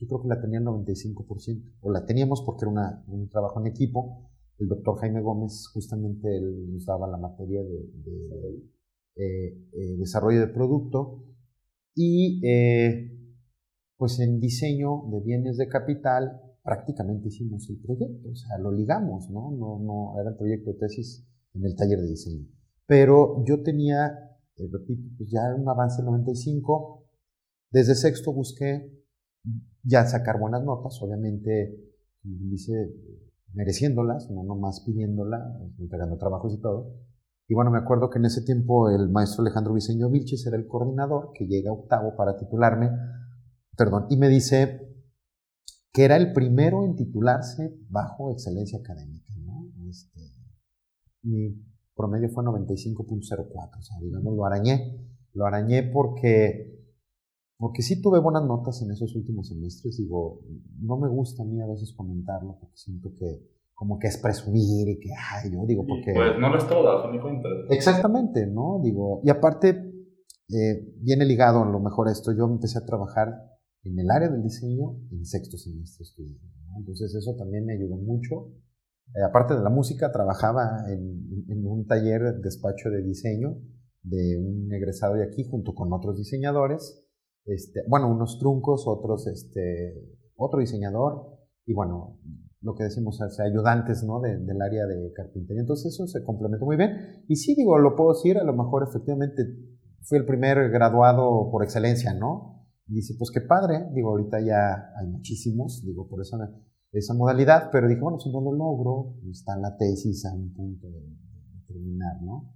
yo creo que la tenía el 95%, o la teníamos porque era un trabajo en equipo. El doctor Jaime Gómez, justamente, él nos daba la materia de, eh, eh, desarrollo de producto. Y pues en diseño de bienes de capital prácticamente hicimos el proyecto, o sea, lo ligamos, ¿no? No, no era el proyecto de tesis en el taller de diseño. Pero yo tenía, eh, repito, pues ya un avance 95, desde sexto busqué ya sacar buenas notas, obviamente, dice, mereciéndolas, no nomás pidiéndolas, entregando trabajos y todo. Y bueno, me acuerdo que en ese tiempo el maestro Alejandro Viseño Vilches era el coordinador que llega octavo para titularme perdón, y me dice que era el primero en titularse bajo excelencia académica. Este, mi promedio fue 95.04, o sea, digamos, lo arañé, lo arañé porque, porque sí tuve buenas notas en esos últimos semestres, digo, no me gusta a mí a veces comentarlo porque siento que como que es presumir y que, ay, yo digo, porque... pues no lo es todo, mi cuenta. Exactamente, ¿no? Digo, y aparte, eh, viene ligado a lo mejor esto, yo empecé a trabajar en el área del diseño en sexto semestre estudiando. Entonces eso también me ayudó mucho. Eh, aparte de la música, trabajaba en, en, un taller, despacho de diseño de un egresado de aquí junto con otros diseñadores. Este, bueno, unos truncos, otros, este, otro diseñador y bueno, lo que decimos, ayudantes ¿no? del área de carpintería. Entonces eso se complementó muy bien. Y sí, digo, lo puedo decir, a lo mejor efectivamente fui el primer graduado por excelencia, ¿no? Y dice, pues qué padre, digo, ahorita ya hay muchísimos, digo, por esa, esa modalidad, pero dije, bueno, si no lo logro, está la tesis a un punto de, terminar, ¿no?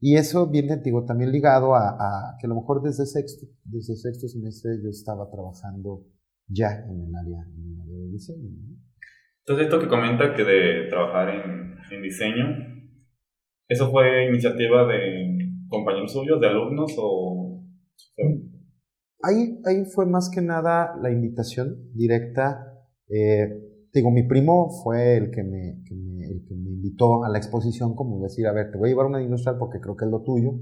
Y eso viene, digo, también ligado a, que a lo mejor desde sexto, desde sexto semestre yo estaba trabajando ya en el área, en el área de diseño. Entonces, esto que comenta que de trabajar en, en diseño, ¿eso fue iniciativa de compañeros suyos, de alumnos o...? Ahí, ahí fue más que nada la invitación directa. Eh, digo, mi primo fue el que, me, el que me invitó a la exposición, como decir, a ver, te voy a llevar una industrial porque creo que es lo tuyo.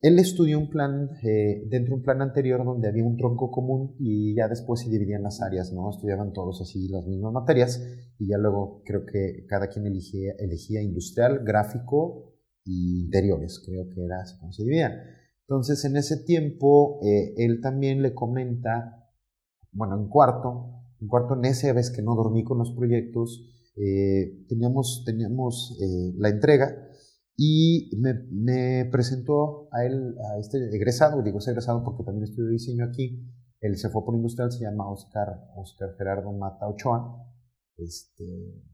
él estudió un plan, eh, dentro de un plan anterior donde había un tronco común y ya después se dividían las áreas, ¿no? Estudiaban todos así las mismas materias y ya luego creo que cada quien elegía, elegía industrial, gráfico y interiores, creo que era así como se dividían. Entonces en ese tiempo eh, él también le comenta, bueno, en cuarto, en cuarto en esa vez que no dormí con los proyectos, eh, teníamos, teníamos la entrega y me, presentó a él, a este egresado, digo es egresado porque también estudió diseño aquí, él se fue por industrial, se llama Oscar, Oscar Gerardo Mata Ochoa, este,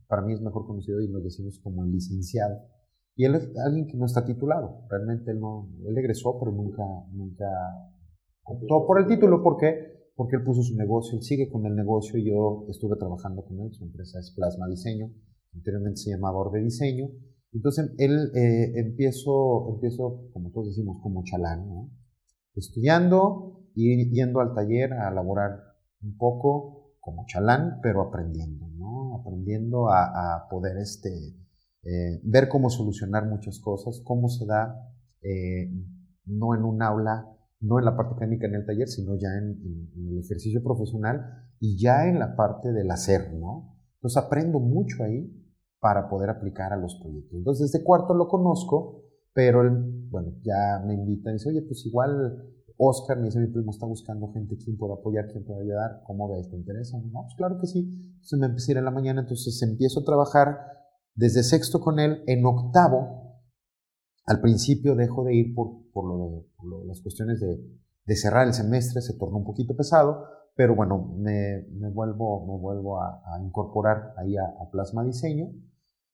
para mí es mejor conocido y nos decimos como el licenciado. Y él es alguien que no está titulado, realmente él, no, él egresó, pero nunca, nunca optó por el título, ¿por qué? Porque él puso su negocio, él sigue con el negocio y yo estuve trabajando con él, su empresa es Plasma Diseño, anteriormente se llamaba Orbe Diseño, entonces él eh, empiezo, empiezo, como todos decimos, como chalán, estudiando y yendo al taller a elaborar un poco como chalán, pero aprendiendo, ¿no? aprendiendo a, poder este, eh, ver cómo solucionar muchas cosas, cómo se da, eh, no en un aula, no en la parte académica en el taller, sino ya en, el ejercicio profesional y ya en la parte del hacer, ¿no? Entonces aprendo mucho ahí para poder aplicar a los proyectos. Entonces, este cuarto lo conozco, pero bueno, ya me invita y dice, oye, pues igual Oscar, me dice mi primo, está buscando gente, quien pueda apoyar, quien pueda ayudar, ¿cómo ves? ¿Te interesa? No, pues claro que sí. Entonces me empecé a ir en la mañana, entonces empiezo a trabajar desde sexto con él, en octavo, al principio dejo de ir por, por, las cuestiones de, cerrar el semestre, se tornó un poquito pesado, pero bueno, me, vuelvo, me vuelvo a, incorporar ahí a, Plasma Diseño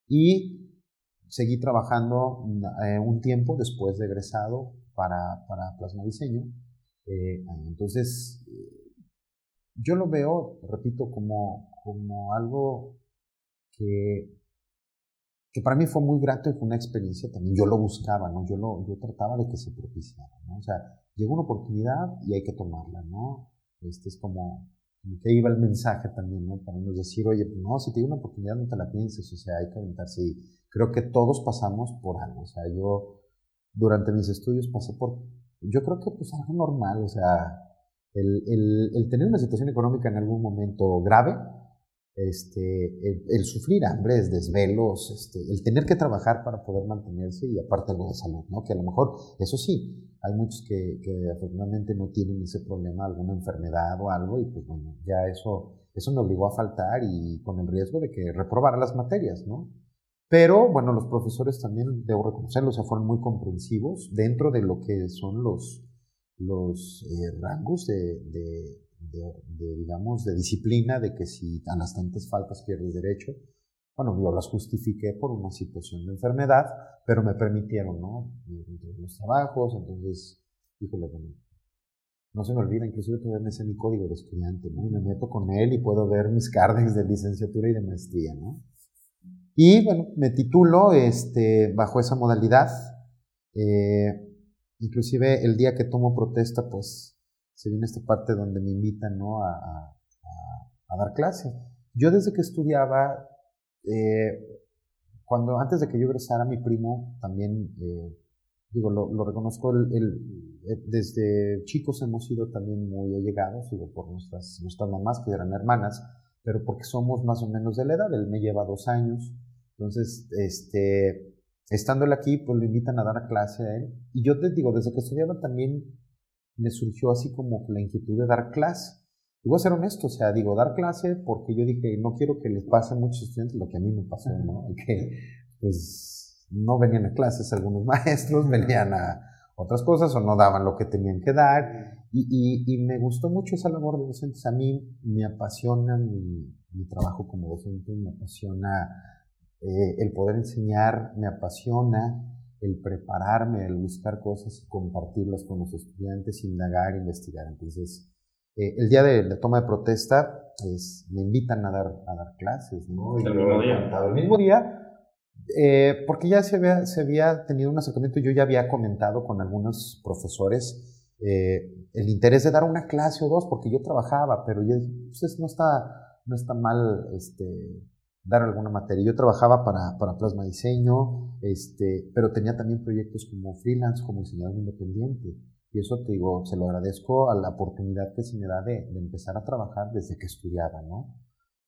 y seguí trabajando eh, un tiempo después de egresado para, para Plasma Diseño. Eh, entonces, yo lo veo, repito, como, como algo que, que para mí fue muy grato y fue una experiencia también. Yo lo buscaba, ¿no? Yo, lo, yo trataba de que se propiciara, ¿no? O sea, llegó una oportunidad y hay que tomarla, ¿no? Este es como, que iba el mensaje también, ¿no? Para nos decir, oye, pues no, si te una oportunidad no te la pienses, o sea, hay que aventarse. Y creo que todos pasamos por algo, o sea, yo durante mis estudios pasé por, yo creo que pues algo normal, o sea, el, el, el tener una situación económica en algún momento grave, este, el, sufrir hambres, desvelos, este, el tener que trabajar para poder mantenerse y aparte algo de salud, ¿no? Que a lo mejor, eso sí, hay muchos que, afortunadamente no tienen ese problema, alguna enfermedad o algo, y pues bueno, ya eso, eso me obligó a faltar y con el riesgo de que reprobara las materias, ¿no? Pero bueno, los profesores también, debo reconocerlo, o sea, fueron muy comprensivos dentro de lo que son los, los eh, rangos de de, digamos, de disciplina, de que si a las tantas faltas pierdes derecho, bueno, yo las justifiqué por una situación de enfermedad, pero me permitieron, ¿no? Los trabajos, entonces, híjole, bueno, no se me olvida, inclusive todavía me sé mi código de estudiante, ¿no? Y me meto con él y puedo ver mis cardex de licenciatura y de maestría, ¿no? Y bueno, me titulo este, bajo esa modalidad. Eh, inclusive el día que tomo protesta, pues se viene esta parte donde me invitan ¿no? a, a, dar clase. Yo desde que estudiaba, eh, cuando antes de que yo egresara, mi primo también, eh, digo, lo, lo reconozco, el, eh, desde chicos hemos sido también muy allegados, digo, por nuestras, nuestras mamás que eran hermanas, pero porque somos más o menos de la edad, él me lleva dos años, entonces, este, estando él aquí, pues lo invitan a dar clase a él, y yo te digo, desde que estudiaba también me surgió así como la inquietud de dar clase. Y voy a ser honesto, o sea, digo, dar clase porque yo dije, no quiero que les pase a muchos estudiantes lo que a mí me pasó, ¿no? Y que, pues, no venían a clases algunos maestros, venían a otras cosas o no daban lo que tenían que dar. Y, y, me gustó mucho esa labor de docentes. A mí me apasiona mi, mi trabajo como docente, me apasiona eh, el poder enseñar, me apasiona el prepararme, el buscar cosas y compartirlas con los estudiantes, indagar, investigar. Entonces, eh, el día de la toma de protesta, pues, me invitan a dar, a dar clases, ¿no? el mismo día. El mismo día, eh, porque ya se había, se había tenido un acercamiento, yo ya había comentado con algunos profesores eh, el interés de dar una clase o dos, porque yo trabajaba, pero ya pues, no, está, no está mal este, dar alguna materia. Yo trabajaba para, para Plasma Diseño, este, pero tenía también proyectos como freelance, como diseñador independiente. Y eso te digo, se lo agradezco a la oportunidad que se me da de, de empezar a trabajar desde que estudiaba, ¿no?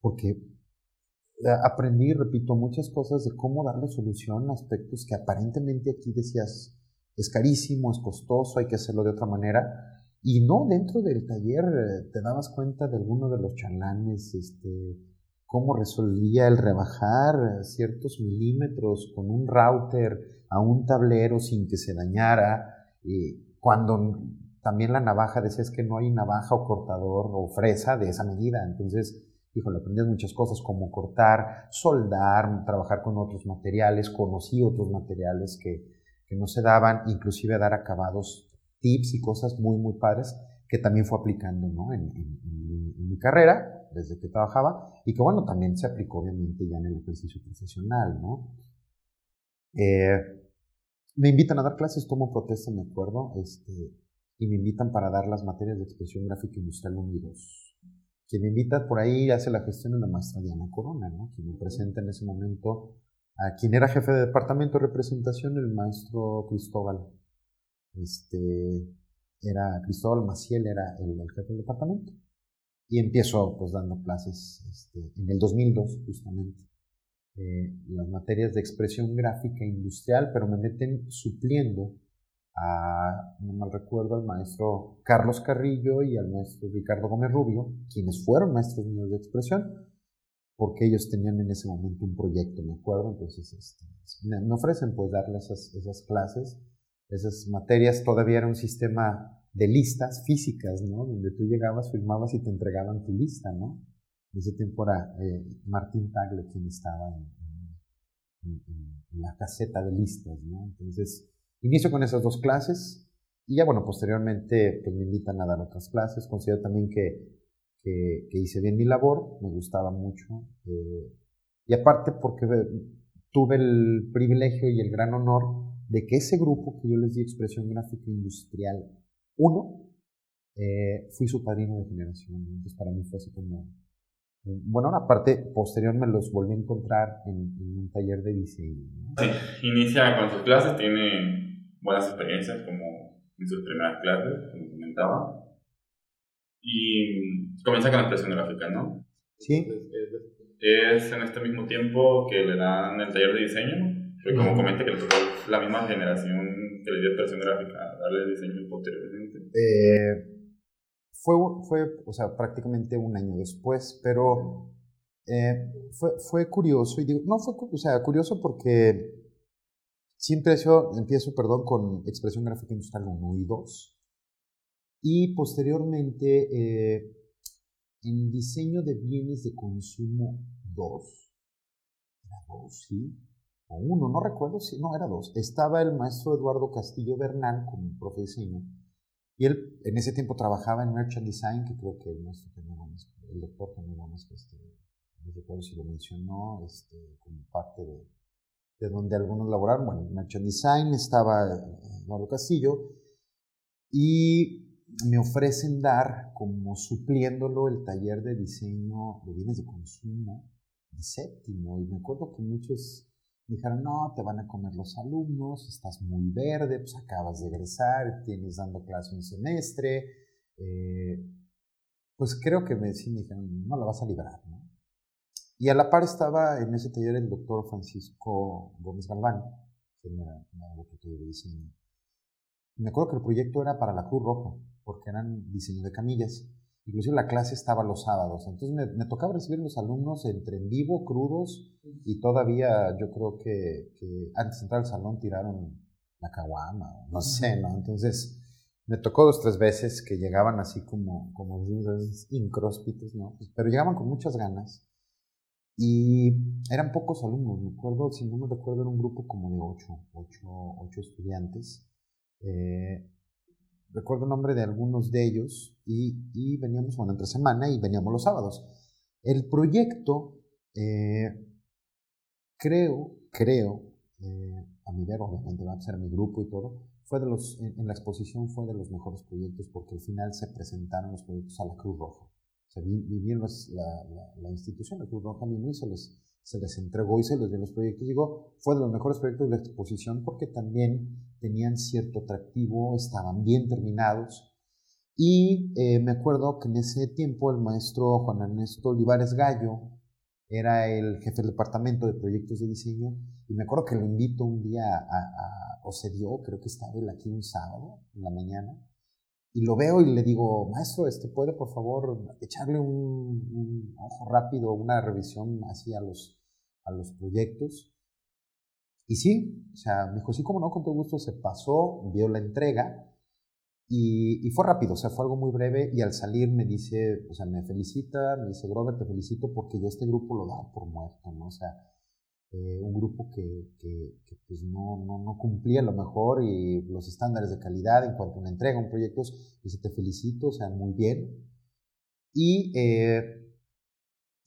Porque eh, aprendí, repito, muchas cosas de cómo darle solución a aspectos que aparentemente aquí decías, es carísimo, es costoso, hay que hacerlo de otra manera. Y no, dentro del taller eh, te dabas cuenta de alguno de los chalanes, este, cómo resolvía el rebajar ciertos milímetros con un router a un tablero sin que se dañara, y cuando también la navaja decías que no hay navaja o cortador o fresa de esa medida, entonces, híjole, aprendías muchas cosas como cortar, soldar, trabajar con otros materiales, conocí otros materiales que, que no se daban, inclusive dar acabados, tips y cosas muy, muy padres que también fue aplicando ¿no? en, mi carrera desde que trabajaba y que bueno, también se aplicó obviamente ya en el ejercicio profesional, ¿no? Eh, me invitan a dar clases, tomo protesta, me acuerdo, este, y me invitan para dar las materias de expresión gráfica industrial 1 y 2. Quien me invita por ahí hace la gestión en la maestra Diana Corona, ¿no? Quien me presenta en ese momento a quien era jefe de departamento de representación, el maestro Cristóbal. Este, era Cristóbal Maciel, era el jefe del departamento. Y empiezo pues dando clases este, en el 2002 justamente. Eh, las materias de expresión gráfica industrial, pero me meten supliendo a, no mal recuerdo, al maestro Carlos Carrillo y al maestro Ricardo Gómez Rubio, quienes fueron maestros míos de expresión, porque ellos tenían en ese momento un proyecto, me acuerdo, entonces este, me, ofrecen pues darles esas, esas clases, esas materias, todavía era un sistema de listas físicas, ¿no? Donde tú llegabas, firmabas y te entregaban tu lista, ¿no? En ese tiempo era eh, Martín Tagle quien estaba en, la caseta de listas, ¿no? Entonces, inicio con esas dos clases y ya, bueno, posteriormente pues me invitan a dar otras clases. Considero también que, que, hice bien mi labor, me gustaba mucho. Eh, y aparte porque tuve el privilegio y el gran honor de que ese grupo que yo les di expresión gráfica industrial uno, eh, fui su padrino de generación, entonces para mí fue así como... Bueno, aparte, posterior me los volví a encontrar en, un taller de diseño. Sí, inicia con sus clases, tiene buenas experiencias como en sus primeras clases, como comentaba, y comienza con la expresión gráfica, ¿no? Sí. es en este mismo tiempo que le dan el taller de diseño, como comenta que le tocó la misma generación que le dio expresión gráfica, darle diseño posteriormente. Eh, fue, fue, o sea, prácticamente un año después, pero eh, fue, fue curioso, y digo, no fue, o sea, curioso porque siempre yo empiezo, perdón, con expresión gráfica industrial 1 y 2, y posteriormente eh, en diseño de bienes de consumo 2, 2, sí, o uno, no recuerdo si, no, era dos. Estaba el maestro Eduardo Castillo Bernal como profe diseño. Y él en ese tiempo trabajaba en Merchant Design, que creo que el maestro el doctor Gómez, este, no recuerdo si lo mencionó, este, como parte de, de donde algunos laboraron. Bueno, en Merchant Design estaba Eduardo Castillo. Y me ofrecen dar como supliéndolo el taller de diseño de bienes de consumo de séptimo. Y me acuerdo que muchos dijeron, no, te van a comer los alumnos, estás muy verde, pues acabas de egresar, tienes dando clase un semestre. Eh, pues creo que me, sí me dijeron, no la vas a librar, ¿no? Y a la par estaba en ese taller el doctor Francisco Gómez Galván, que me de diseño. Me acuerdo que el proyecto era para la Cruz Roja, porque eran diseños de camillas. Inclusive la clase estaba los sábados. Entonces me, tocaba recibir los alumnos entre en vivo, crudos, y todavía yo creo que, antes de entrar al salón tiraron la caguama, no sé, ¿no? Entonces me tocó dos, tres veces que llegaban así como, como incróspitos, ¿no? Pues, pero llegaban con muchas ganas. Y eran pocos alumnos, me acuerdo, si no me recuerdo, era un grupo como de ocho, ocho, ocho estudiantes. Eh, recuerdo el nombre de algunos de ellos y, veníamos, bueno, entre semana y veníamos los sábados. El proyecto, eh, creo, creo, eh, a mi ver, obviamente va a ser mi grupo y todo, fue de los, en, la exposición fue de los mejores proyectos porque al final se presentaron los proyectos a la Cruz Roja. O sea, vinieron la, la, institución, la Cruz Roja mismo y se les se les entregó y se les dio los proyectos. Digo, fue de los mejores proyectos de la exposición porque también tenían cierto atractivo, estaban bien terminados. Y eh, me acuerdo que en ese tiempo el maestro Juan Ernesto Olivares Gallo era el jefe del departamento de proyectos de diseño y me acuerdo que lo invito un día a, o se dio, creo que estaba él aquí un sábado en la mañana, y lo veo y le digo, maestro, este, ¿puede por favor echarle un, ojo rápido, una revisión así a los, a los proyectos? Y sí, o sea, me dijo, sí, como no, con todo gusto se pasó, vio la entrega y, fue rápido, o sea, fue algo muy breve y al salir me dice, o sea, me felicita, me dice, Robert, te felicito porque yo este grupo lo daba por muerto, ¿no? O sea, eh, un grupo que, que, pues no, no, no, cumplía lo mejor y los estándares de calidad en cuanto a una entrega, un proyecto, dice, te felicito, o sea, muy bien. Y eh,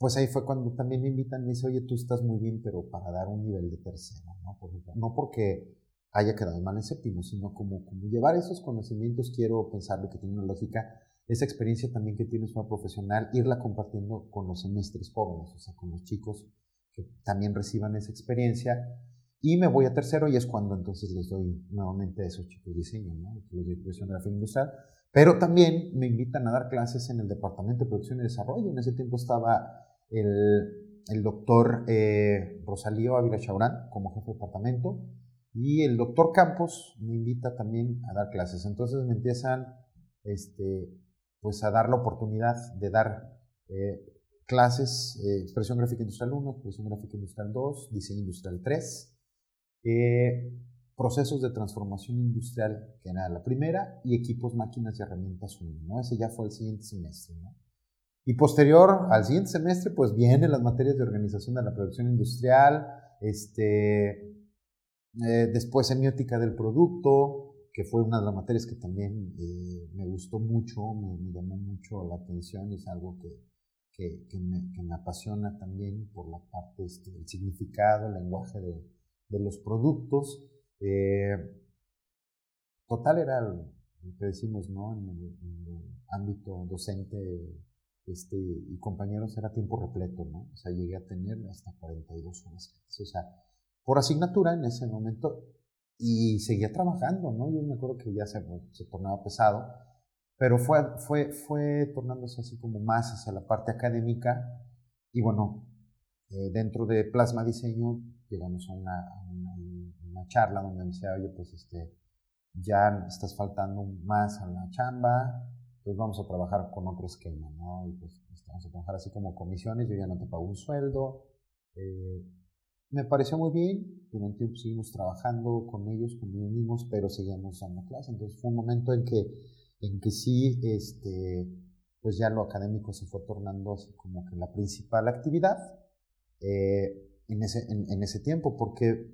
pues ahí fue cuando también me invitan, me dice, oye, tú estás muy bien, pero para dar un nivel de tercero, ¿no? Por ejemplo, no porque haya quedado mal en séptimo, sino como, llevar esos conocimientos, quiero pensar que tiene una lógica, esa experiencia también que tienes como profesional, irla compartiendo con los semestres jóvenes, o sea, con los chicos que también reciban esa experiencia. Y me voy a tercero y es cuando entonces les doy nuevamente a esos chicos diseño, ¿no? de producción gráfica industrial. Pero también me invitan a dar clases en el Departamento de Producción y Desarrollo. En ese tiempo estaba el, doctor eh, Rosalío Ávila Chaurán como jefe de departamento y el doctor Campos me invita también a dar clases. Entonces me empiezan este, pues a dar la oportunidad de dar eh, clases, eh, expresión gráfica industrial 1, expresión gráfica industrial 2, diseño industrial 3, eh, procesos de transformación industrial, que era la primera, y equipos, máquinas y herramientas 1, ¿no? Ese ya fue el siguiente semestre. Y posterior al siguiente semestre, pues vienen las materias de organización de la producción industrial, este, eh, después semiótica del producto, que fue una de las materias que también me gustó mucho, me, llamó mucho la atención, es algo que, que, me, que me, apasiona también por la parte este, del significado, el lenguaje de, de los productos. Eh, total era lo que decimos, ¿no? En el, ámbito docente este, y compañeros era tiempo repleto, ¿no? O sea, llegué a tener hasta 42 horas. O sea, por asignatura en ese momento y seguía trabajando, ¿no? Yo me acuerdo que ya se, tornaba pesado pero fue, fue, fue tornándose así como más hacia la parte académica y bueno, eh, dentro de Plasma Diseño llegamos a una, una, charla donde me decía, oye, pues este, ya estás faltando más a la chamba, pues vamos a trabajar con otro esquema, ¿no? Y pues este, vamos a trabajar así como comisiones, yo ya no te pago un sueldo. Eh, me pareció muy bien, durante un tiempo seguimos trabajando con ellos, con ellos mismos, pero seguíamos dando clases. Entonces fue un momento en que en que sí, este, pues ya lo académico se fue tornando así como que la principal actividad eh, en, ese, en, ese tiempo, porque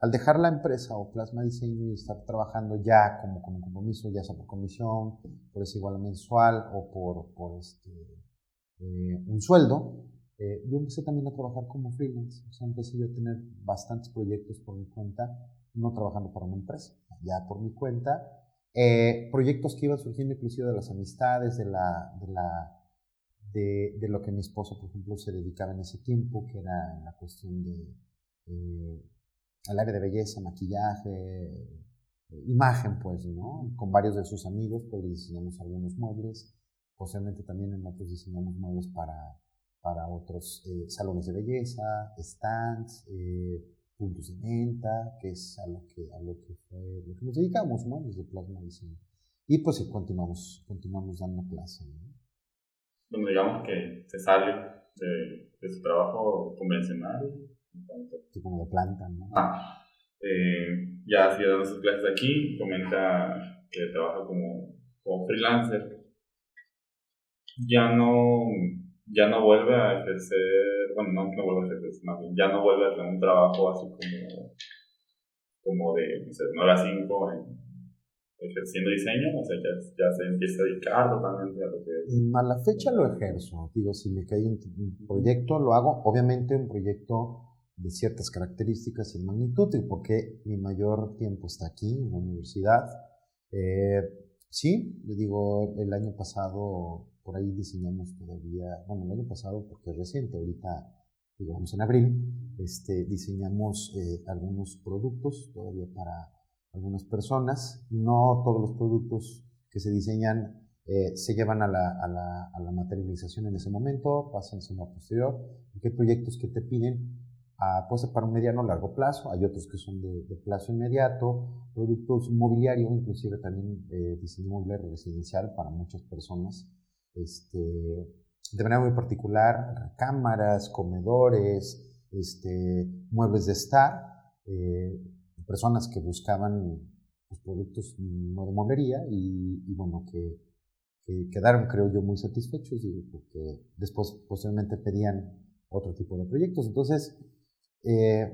al dejar la empresa o Plasma Diseño y estar trabajando ya como con un compromiso, ya sea por comisión, por ese igual mensual o por, por este, eh, un sueldo, eh, yo empecé también a trabajar como freelance. O sea, empecé yo a tener bastantes proyectos por mi cuenta, no trabajando para una empresa, ya por mi cuenta, eh, proyectos que iban surgiendo inclusive de las amistades, de, la, de, la, de, de, lo que mi esposo, por ejemplo, se dedicaba en ese tiempo, que era la cuestión de el área de belleza, maquillaje, eh, imagen, pues, ¿no? Con varios de sus amigos, pues diseñamos algunos muebles. Posiblemente también en otros diseñamos muebles para, para otros eh, salones de belleza, stands, eh, puntos de venta, que es a lo que, a lo que, fue, lo que nos dedicamos, ¿no? Desde Plasma Diseño. Y pues sí, continuamos, continuamos dando clase, ¿no? Bueno, digamos que se sale de su trabajo convencional. Sí, como de planta, ¿no? Ah, eh, ya sigue dando sus clases aquí, comenta que trabaja como, como freelancer. Ya no ya no vuelve a ejercer, bueno, no, no vuelve a ejercer, más bien, ya no vuelve a tener un trabajo así como, como de, no sé, 9 a 5 en, ejerciendo diseño, o sea, ya, ya, se empieza a dedicar totalmente a lo que es. A la fecha lo ejerzo, digo, si me cae un, proyecto, lo hago, obviamente un proyecto de ciertas características y magnitud, porque mi mayor tiempo está aquí, en la universidad. Eh, sí, le digo, el año pasado por ahí diseñamos todavía, bueno, el año pasado porque es reciente, ahorita digamos en abril, este, diseñamos eh, algunos productos todavía para algunas personas. No todos los productos que se diseñan eh, se llevan a la, a, la, a la, materialización en ese momento, pasan a posterior. Hay proyectos que te piden a, puede ser para un mediano o largo plazo, hay otros que son de, plazo inmediato, productos mobiliarios, inclusive también eh, diseño inmobiliario residencial para muchas personas. Este, de manera muy particular, cámaras, comedores, este, muebles de estar, eh, personas que buscaban pues, productos no de molería y, bueno, que, que, quedaron, creo yo, muy satisfechos, y porque después, posteriormente, pedían otro tipo de proyectos. Entonces, eh,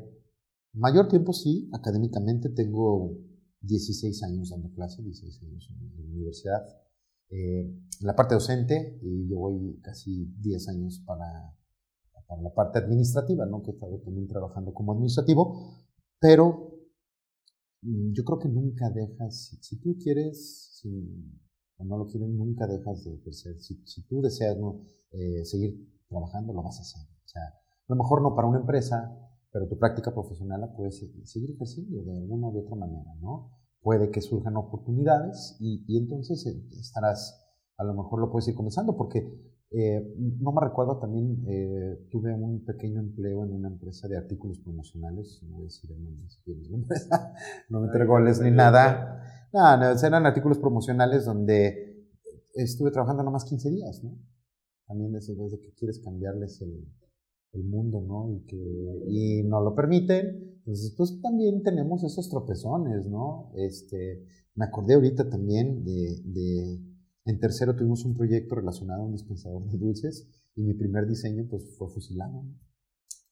mayor tiempo sí, académicamente tengo 16 años dando clase, 16 años en la universidad. Eh, en la parte docente, y yo voy casi 10 años para, la parte administrativa, que he estado también trabajando como administrativo, pero mm, yo creo que nunca dejas, si, tú quieres, o no lo quieres, nunca dejas de ejercer. Si, tú deseas eh, seguir trabajando, lo vas a hacer. O sea, a lo mejor no para una empresa, pero tu práctica profesional la puedes seguir ejerciendo de alguna u otra manera, ¿no? puede que surjan oportunidades y, y, entonces eh, estarás, a lo mejor lo puedes ir comenzando, porque eh, no me recuerdo también, eh, tuve un pequeño empleo en una empresa de artículos promocionales, no voy a decir empresa, no me entregó goles ni nada, no, no, eran artículos promocionales donde estuve trabajando nomás 15 días, ¿no? También desde, desde que quieres cambiarles el, el mundo, ¿no? Y que y no lo permiten. Entonces, pues también tenemos esos tropezones, ¿no? Este, me acordé ahorita también de, de, en tercero tuvimos un proyecto relacionado a un dispensador de dulces y mi primer diseño pues fue fusilado, ¿no?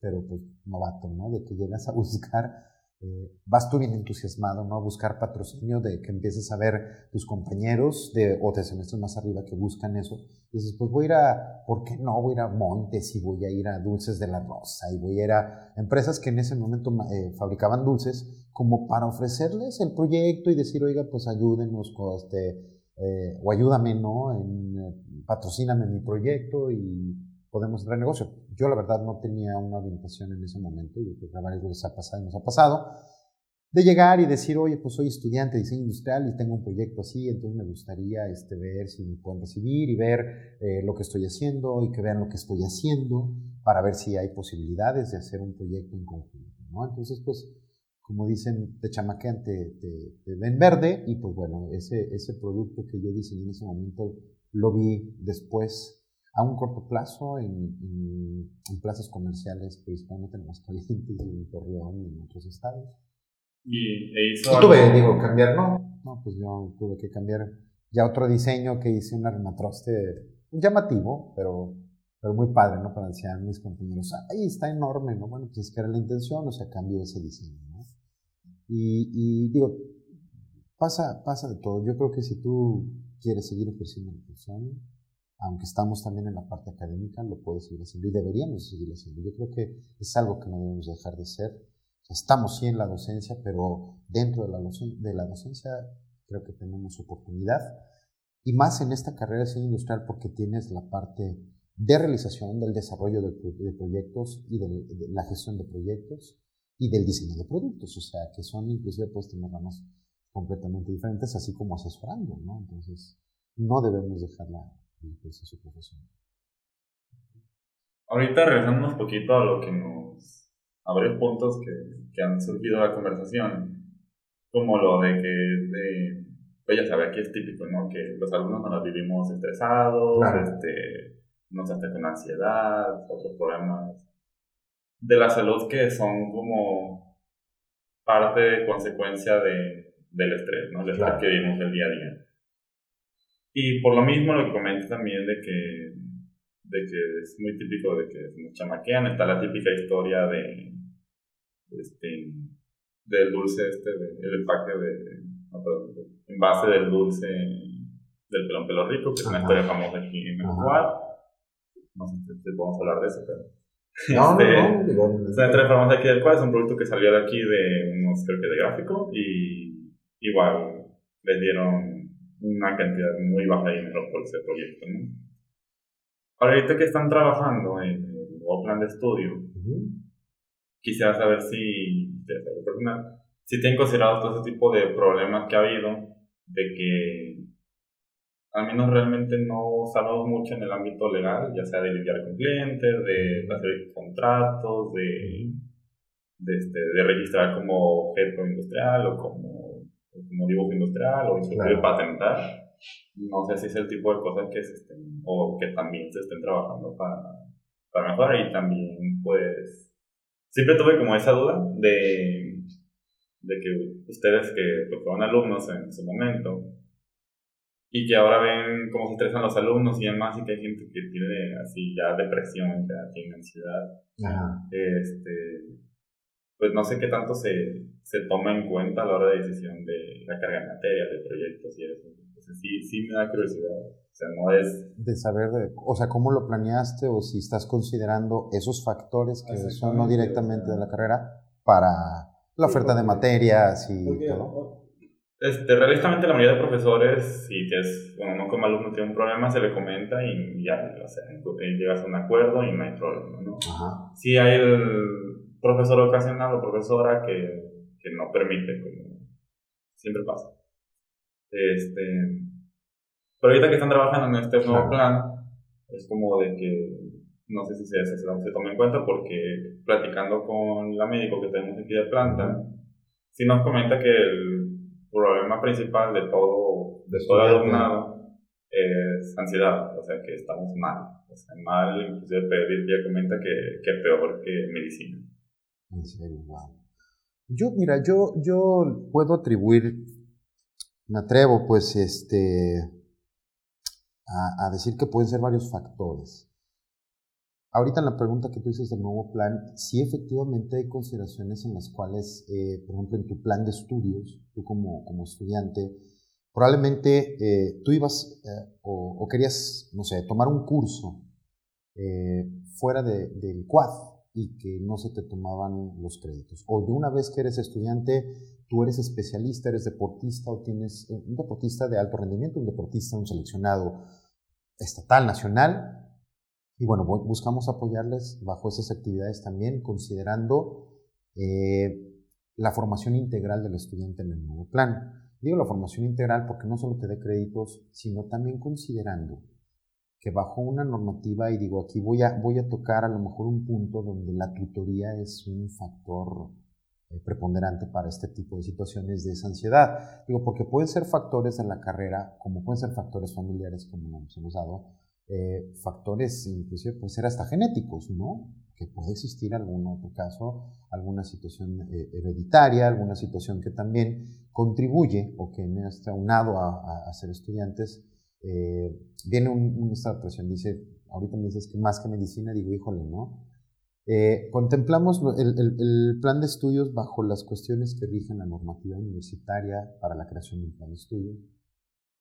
pero pues novato, ¿no? De que llegas a buscar eh, vas tú bien entusiasmado, ¿no? A buscar patrocinio, de que empieces a ver tus compañeros de, o de semestres más arriba que buscan eso. Y dices, pues voy a ir a, ¿por qué no? Voy a ir a Montes y voy a ir a Dulces de la Rosa y voy a ir a empresas que en ese momento eh, fabricaban dulces como para ofrecerles el proyecto y decir, oiga, pues ayúdenos con este, eh, o ayúdame, ¿no? En, patrocíname mi proyecto y podemos entrar en negocio. Yo la verdad no tenía una orientación en ese momento, yo creo que a varios les ha pasado y nos ha pasado, de llegar y decir, oye, pues soy estudiante de diseño industrial y tengo un proyecto así, entonces me gustaría este, ver si me pueden recibir y ver eh, lo que estoy haciendo y que vean lo que estoy haciendo para ver si hay posibilidades de hacer un proyecto en conjunto, ¿no? Entonces, pues, como dicen, te chamaquean, te, te, ven verde y pues bueno, ese, ese producto que yo diseñé en ese momento lo vi después a un corto plazo en, en, plazas comerciales, principalmente en Aguascalientes y en Torreón y en otros estados. ¿Y e hizo tuve, digo, cambiar, no, no, pues yo tuve que cambiar ya otro diseño que hice un armatroste llamativo, pero, pero muy padre, ¿no? Para decir mis compañeros, ahí está enorme, ¿no? Bueno, pues es que era la intención, o sea, cambio ese diseño, ¿no? Y, y digo, pasa, pasa de todo. Yo creo que si tú quieres seguir ofreciendo la función, aunque estamos también en la parte académica, lo puede seguir haciendo y deberíamos seguir haciendo. Yo creo que es algo que no debemos dejar de ser. Estamos sí en la docencia, pero dentro de la, de la docencia creo que tenemos oportunidad y más en esta carrera de diseño industrial porque tienes la parte de realización, del desarrollo de, proyectos y de, la gestión de proyectos y del diseño de productos, o sea, que son inclusive pues tener ramas completamente diferentes, así como asesorando, ¿no? Entonces, no debemos dejarla Ahorita regresando un poquito a lo que nos. a varios puntos que, que han surgido de la conversación, como lo de que de, pues ya sabe, aquí es típico, ¿no? Que los alumnos nos vivimos estresados, este, nos hace con ansiedad, otros problemas de la salud que son como parte, consecuencia de, del estrés, ¿no? El estrés que vivimos el día a día. Y por lo mismo lo que comentas también de que, de que es muy típico de que nos chamaquean, está la típica historia de, este, del dulce este, el empaque de, no, perdón, envase del dulce del pelón pelo rico, que es una historia famosa aquí en México. No sé si podemos hablar de eso, pero... No, este, no, no, Es una historia famosa aquí del cual, es un producto que salió de aquí de unos, creo que de gráfico, y igual les dieron una cantidad muy baja de dinero por ese proyecto. ¿no? Ahorita que están trabajando, en, o o plan de estudio, quisiera saber si, si tienen considerado todo ese tipo de problemas que ha habido, de que al menos realmente no sabemos mucho en el ámbito legal, ya sea de lidiar con clientes, de hacer contratos, de, de, este, de registrar como objeto industrial o como, como dibujo industrial o inclusive patentar. No sé si es el tipo de cosas que se estén, o que también se estén trabajando para, para mejorar y también pues siempre tuve como esa duda de, de que ustedes que pues, fueron alumnos en su momento y que ahora ven cómo se estresan los alumnos y demás y que hay gente que tiene así ya depresión, ya tiene ansiedad. Este, pues no sé qué tanto se, se toma en cuenta a la hora de decisión de la carga de materia, de proyectos y eso. Entonces sí, sí me da curiosidad. O sea, no es... De saber, de, o sea, cómo lo planeaste o si estás considerando esos factores que son no directamente de la carrera para la oferta de materias y todo. Este, realistamente la mayoría de profesores, si es, bueno, uno como alumno tiene un problema, se le comenta y ya, o sea, llegas a un acuerdo y no hay problema, ¿no? Ajá. Si hay el profesor ocasional o profesora que, que no permite, como siempre pasa. Este, pero ahorita que están trabajando en este nuevo plan, es como de que no sé si se, se, se toma en cuenta porque platicando con la médico que tenemos aquí de planta, sí nos comenta que el problema principal de todo, de todo el alumnado es ansiedad, o sea que estamos mal, o sea, mal, inclusive Pedro ya comenta que, que peor que medicina. Yo, mira, yo, yo puedo atribuir, me atrevo pues este, a, decir que pueden ser varios factores. Ahorita en la pregunta que tú dices del nuevo plan, sí efectivamente hay consideraciones en las cuales, eh, por ejemplo, en tu plan de estudios, tú como, como estudiante, probablemente eh, tú ibas eh, o, o, querías, no sé, tomar un curso fuera de, del CUAD, y que no se te tomaban los créditos. O de una vez que eres estudiante, tú eres especialista, eres deportista o tienes eh, un deportista de alto rendimiento, un deportista, un seleccionado estatal, nacional. Y bueno, buscamos apoyarles bajo esas actividades también, considerando eh, la formación integral del estudiante en el nuevo plan. Digo la formación integral porque no solo te dé créditos, sino también considerando que bajo una normativa, y digo, aquí voy a, voy a tocar a lo mejor un punto donde la tutoría es un factor eh, preponderante para este tipo de situaciones de esa ansiedad. Digo, porque pueden ser factores de la carrera, como pueden ser factores familiares, como nos hemos dado, eh, factores inclusive pueden ser hasta genéticos, ¿no? Que puede existir algún otro caso, alguna situación eh, hereditaria, alguna situación que también contribuye o que no está unado a, a ser estudiantes eh, viene un, una presión, dice, ahorita me dices que más que medicina, digo, híjole, ¿no? Eh, contemplamos el, el, plan de estudios bajo las cuestiones que rigen la normativa universitaria para la creación de un plan de estudios,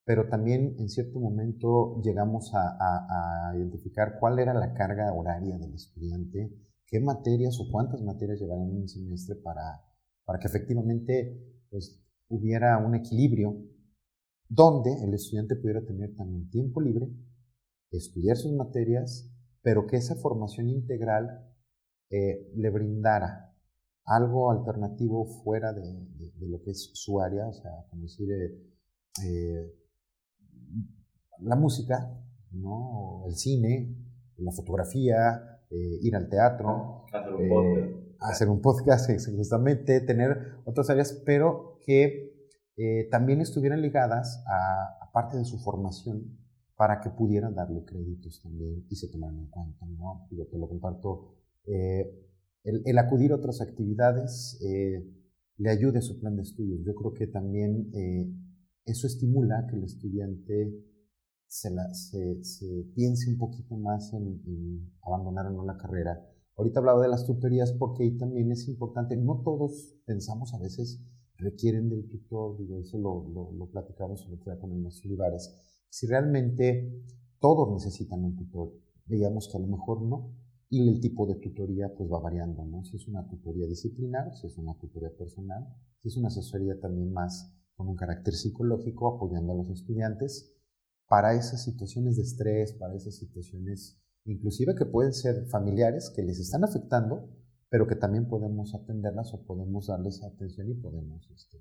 pero también en cierto momento llegamos a, a, a identificar cuál era la carga horaria del estudiante, qué materias o cuántas materias llevarían en un semestre para, para que efectivamente pues, hubiera un equilibrio donde el estudiante pudiera tener también tiempo libre, estudiar sus materias, pero que esa formación integral eh, le brindara algo alternativo fuera de, lo que es su área, o sea, como decir, eh, eh, la música, ¿no? el cine, la fotografía, ir al teatro, hacer un podcast, hacer un podcast justamente, tener otras áreas, pero que eh, también estuvieran ligadas a, parte de su formación para que pudieran darle créditos también y se tomaran en cuenta, ¿no? Yo te lo comparto. Eh, el, acudir a otras actividades eh, le ayude a su plan de estudios. Yo creo que también eso estimula que el estudiante se, se, piense un poquito más en, en abandonar o no la carrera. Ahorita hablaba de las tutorías porque ahí también es importante, no todos pensamos a veces requieren del tutor, digo, eso lo, lo, lo platicamos el otro día con maestro Olivares, si realmente todos necesitan un tutor, digamos que a lo mejor no, y el tipo de tutoría pues va variando, ¿no? Si es una tutoría disciplinar, si es una tutoría personal, si es una asesoría también más con un carácter psicológico apoyando a los estudiantes para esas situaciones de estrés, para esas situaciones inclusive que pueden ser familiares que les están afectando, pero que también podemos atenderlas o podemos darles atención y podemos este,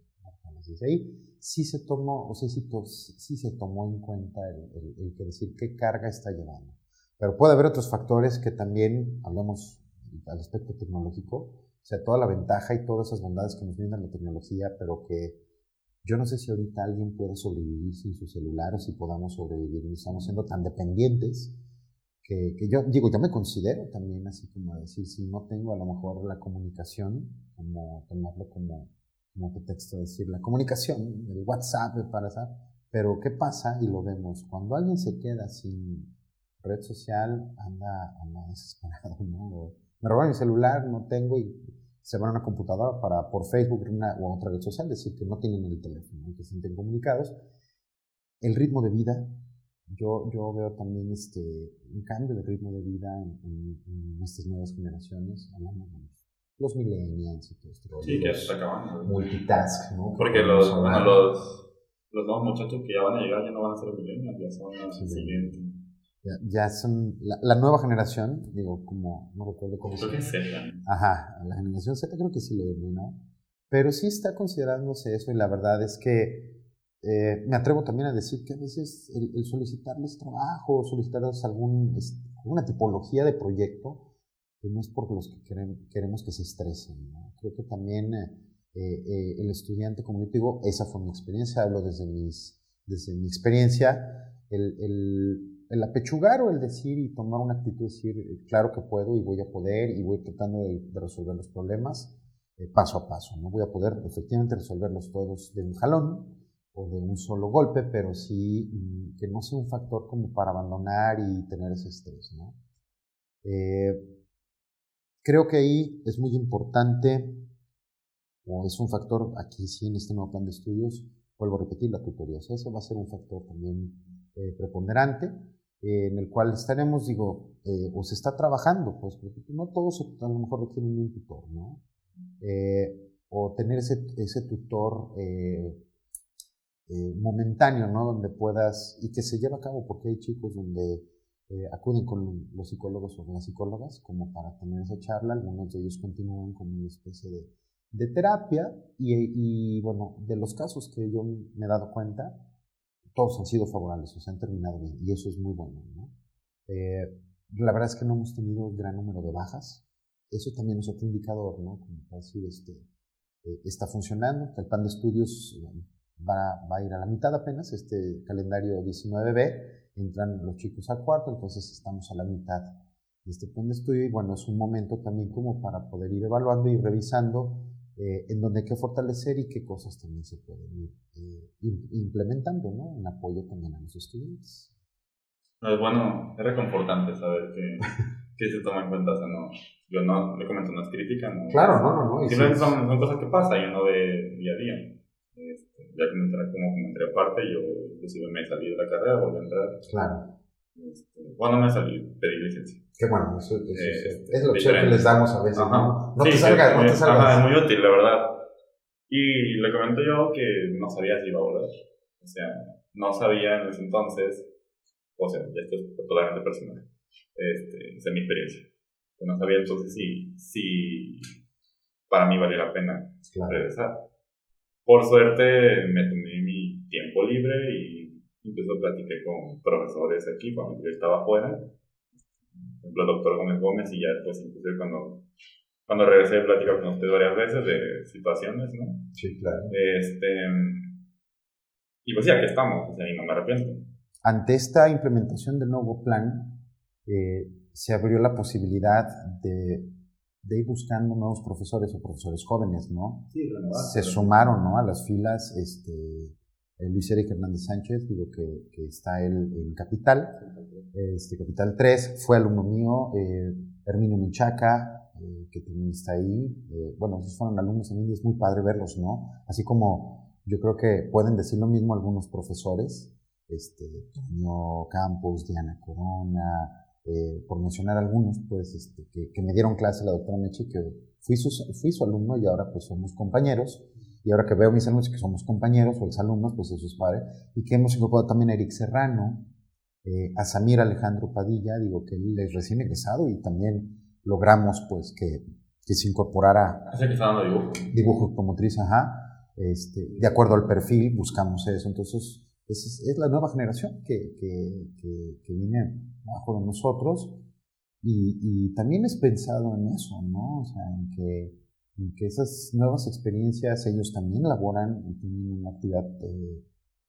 desde ahí. Sí se tomó, o sea, sí, sí se tomó en cuenta el, el, que decir qué carga está llevando. Pero puede haber otros factores que también, hablamos al aspecto tecnológico, o sea, toda la ventaja y todas esas bondades que nos brinda la tecnología, pero que yo no sé si ahorita alguien puede sobrevivir sin su celular o si podamos sobrevivir. Estamos siendo tan dependientes que, que, yo digo, yo me considero también así como decir, si no tengo a lo mejor la comunicación, como tomarlo como, como pretexto, decir la comunicación, el WhatsApp, para saber, pero ¿qué pasa? Y lo vemos, cuando alguien se queda sin red social, anda, anda desesperado, ¿no? me roban mi celular, no tengo y se van a una computadora para por Facebook una, o otra red social, decir que no tienen el teléfono, que se sienten comunicados. El ritmo de vida yo, yo veo también este, un cambio de ritmo de vida en, en, nuestras nuevas generaciones, los millennials y todo esto. Sí, que ya se está acabando. Multitask, ¿no? Porque los, los, los nuevos muchachos que ya van a llegar ya no van a ser millennials, ya son los siguientes. Ya, ya, son la, la, nueva generación, digo, como, no recuerdo cómo Creo que es Z. Ajá, la generación Z creo que sí lo ¿no? Pero sí está considerándose eso y la verdad es que eh, me atrevo también a decir que a veces el, solicitarles trabajo, solicitarles algún, alguna tipología de proyecto, pues no es por los que queremos que se estresen. Creo que también eh, eh, el estudiante, como yo digo, esa fue mi experiencia, hablo desde, mis, desde mi experiencia, el, el, el, apechugar o el decir y tomar una actitud, decir, claro que puedo y voy a poder y voy tratando de, de resolver los problemas paso a paso. No voy a poder efectivamente resolverlos todos de un jalón, o de un solo golpe, pero sí mm, que no sea un factor como para abandonar y tener ese estrés. ¿no? Eh, creo que ahí es muy importante, o es un factor, aquí sí en este nuevo plan de estudios, vuelvo a repetir la tutoría, o sea, eso va a ser un factor también eh, preponderante, eh, en el cual estaremos, digo, o se está trabajando, pues, porque no todos a lo mejor requieren un tutor, ¿no? o tener ese, ese tutor eh, momentáneo, ¿no? Donde puedas, y que se lleva a cabo, porque hay chicos donde eh, acuden con los psicólogos o las psicólogas como para tener esa charla, algunos de ellos continúan con una especie de, terapia y, bueno, de los casos que yo me he dado cuenta, todos han sido favorables, o sea, han terminado bien y eso es muy bueno, ¿no? Eh, la verdad es que no hemos tenido gran número de bajas, eso también es otro indicador, ¿no? Como para decir, este, está funcionando, el plan de estudios va, va, a ir a la mitad apenas, este calendario 19B, entran los chicos al cuarto, entonces estamos a la mitad de este plan de estudio y bueno, es un momento también como para poder ir evaluando y revisando eh, en dónde hay que fortalecer y qué cosas también se pueden ir eh, implementando, ¿no? En apoyo también a los estudiantes. es bueno, es reconfortante saber que, que se toma en cuenta, o sea, no, yo no le comento, no es crítica, ¿no? Claro, no, no, no. Simplemente son, son, cosas que pasan y uno ve día a día. Ya que me entré como, como entré aparte, yo inclusive me salí de la carrera, volví a entrar. Claro. Este, bueno, me salí, pedí licencia. Qué bueno, eso, eso, eh, es lo que les damos a veces. ¿no? No, sí, te salgas, no te salgas. Ajá, es muy útil, la verdad. Y le comento yo que no sabía si iba a volver. O sea, no sabía en ese entonces, o sea, esto es totalmente personal, este, esa es mi experiencia. Yo no sabía entonces si, si para mí valía la pena claro. regresar. Por suerte me tomé mi tiempo libre y incluso platiqué con profesores aquí cuando yo estaba afuera, por ejemplo, el doctor Gómez Gómez, y ya después inclusive cuando, cuando regresé platicar con usted varias veces de situaciones, ¿no? Sí, claro. Este, y pues ya que estamos, o sea, y no me arrepiento. Ante esta implementación del nuevo plan, eh, se abrió la posibilidad de de ir buscando nuevos profesores o profesores jóvenes, ¿no? Sí, Se sumaron, ¿no? A las filas, este, Luis Eric Hernández Sánchez, digo que, que está él en Capital, este, Capital 3, fue alumno mío, eh, Herminio Menchaca, eh, que también está ahí, eh, bueno, esos fueron alumnos también y es muy padre verlos, ¿no? Así como yo creo que pueden decir lo mismo algunos profesores, este, Toño Campos, Diana Corona, eh, por mencionar algunos, pues, este, que, me dieron clase la doctora Mechi, que fui su, fui su alumno y ahora pues somos compañeros. Y ahora que veo mis alumnos que somos compañeros o exalumnos, pues eso es padre. Y que hemos incorporado también a Eric Serrano, eh, a Samir Alejandro Padilla, digo que él es recién egresado y también logramos pues que, que se incorporara que dibujo. dibujo automotriz, ajá, este, de acuerdo al perfil buscamos eso, entonces es, es la nueva generación que, que, que, viene bajo de nosotros y, también es pensado en eso, ¿no? O sea, en que, en que esas nuevas experiencias ellos también laboran y tienen una actividad eh,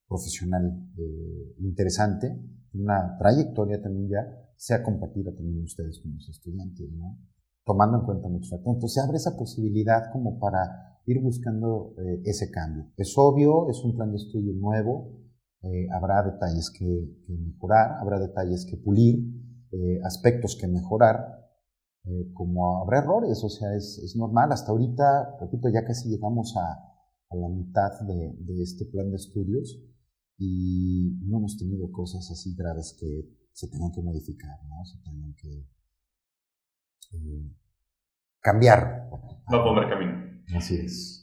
profesional eh, interesante, una trayectoria también ya, sea compartida también ustedes con los estudiantes, ¿no? Tomando en cuenta factores. Entonces se abre esa posibilidad como para ir buscando eh, ese cambio. Es obvio, es un plan de estudio nuevo, eh, habrá detalles que, que, mejorar, habrá detalles que pulir, eh, aspectos que mejorar, eh, como habrá errores, o sea, es, es, normal. Hasta ahorita, repito, ya casi llegamos a, a la mitad de, de, este plan de estudios y no hemos tenido cosas así graves que se tengan que modificar, ¿no? Se tengan que eh, cambiar. A poner camino. Así es.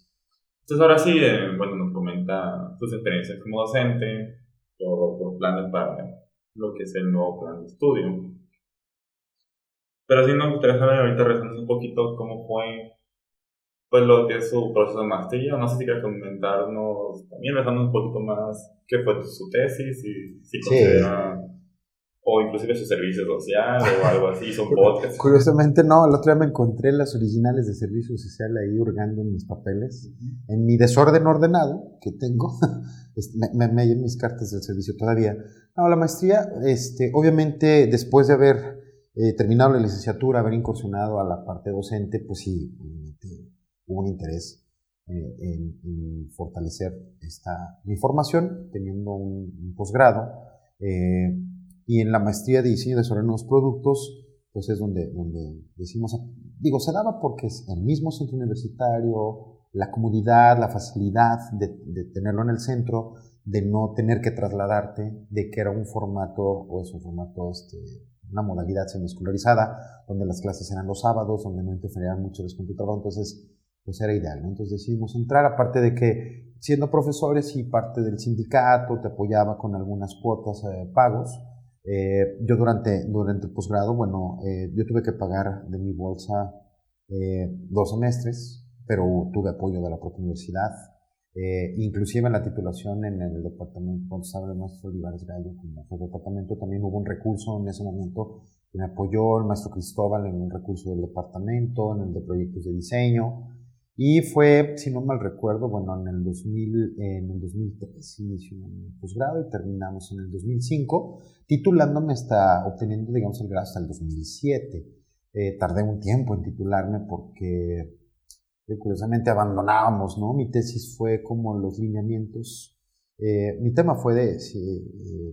Entonces ahora sí, eh, bueno, nos comenta sus experiencias como docente, los planes para lo que es el nuevo plan de estudio. Pero sí nos gustaría saber ahorita regresando un poquito cómo fue pues lo que es su proceso de maestría. No sé si quieres comentarnos también, empezando un poquito más qué fue su tesis y si considera sí. O inclusive su servicio social o algo así, son podcasts. Curiosamente no, el otro día me encontré las originales de servicio social ahí hurgando en mis papeles, en mi desorden ordenado que tengo, me, me, me mis cartas del servicio todavía. No, la maestría, este, obviamente después de haber eh, terminado la licenciatura, haber incursionado a la parte docente, pues sí, hubo un interés eh, en, en, fortalecer esta, mi formación, teniendo un, un posgrado. Eh, y en la maestría de diseño de sobre nuevos productos, pues es donde, donde decimos, digo, se daba porque es el mismo centro universitario, la comunidad, la facilidad de, tenerlo en el centro, de no tener que trasladarte, de que era un formato, o es un formato, este, una modalidad semiescolarizada, donde las clases eran los sábados, donde no interferían mucho los computadores, entonces pues era ideal. Entonces decidimos entrar, aparte de que siendo profesores y parte del sindicato te apoyaba con algunas cuotas eh, pagos. Eh, yo durante, durante el posgrado, bueno, eh, yo tuve que pagar de mi bolsa eh, dos semestres, pero tuve apoyo de la propia universidad. inclusive en la titulación en el departamento, estaba el maestro Olivares Gallo como departamento, también hubo un recurso en ese momento que me apoyó el maestro Cristóbal en un recurso del departamento, en el de proyectos de diseño. Y fue, si no mal recuerdo, bueno, en el, 2000, en el 2003 inició mi posgrado y terminamos en el 2005, titulándome hasta, obteniendo, digamos, el grado hasta el 2007. Eh, tardé un tiempo en titularme porque, eh, curiosamente, abandonábamos, ¿no? Mi tesis fue como los lineamientos, eh, mi tema fue de,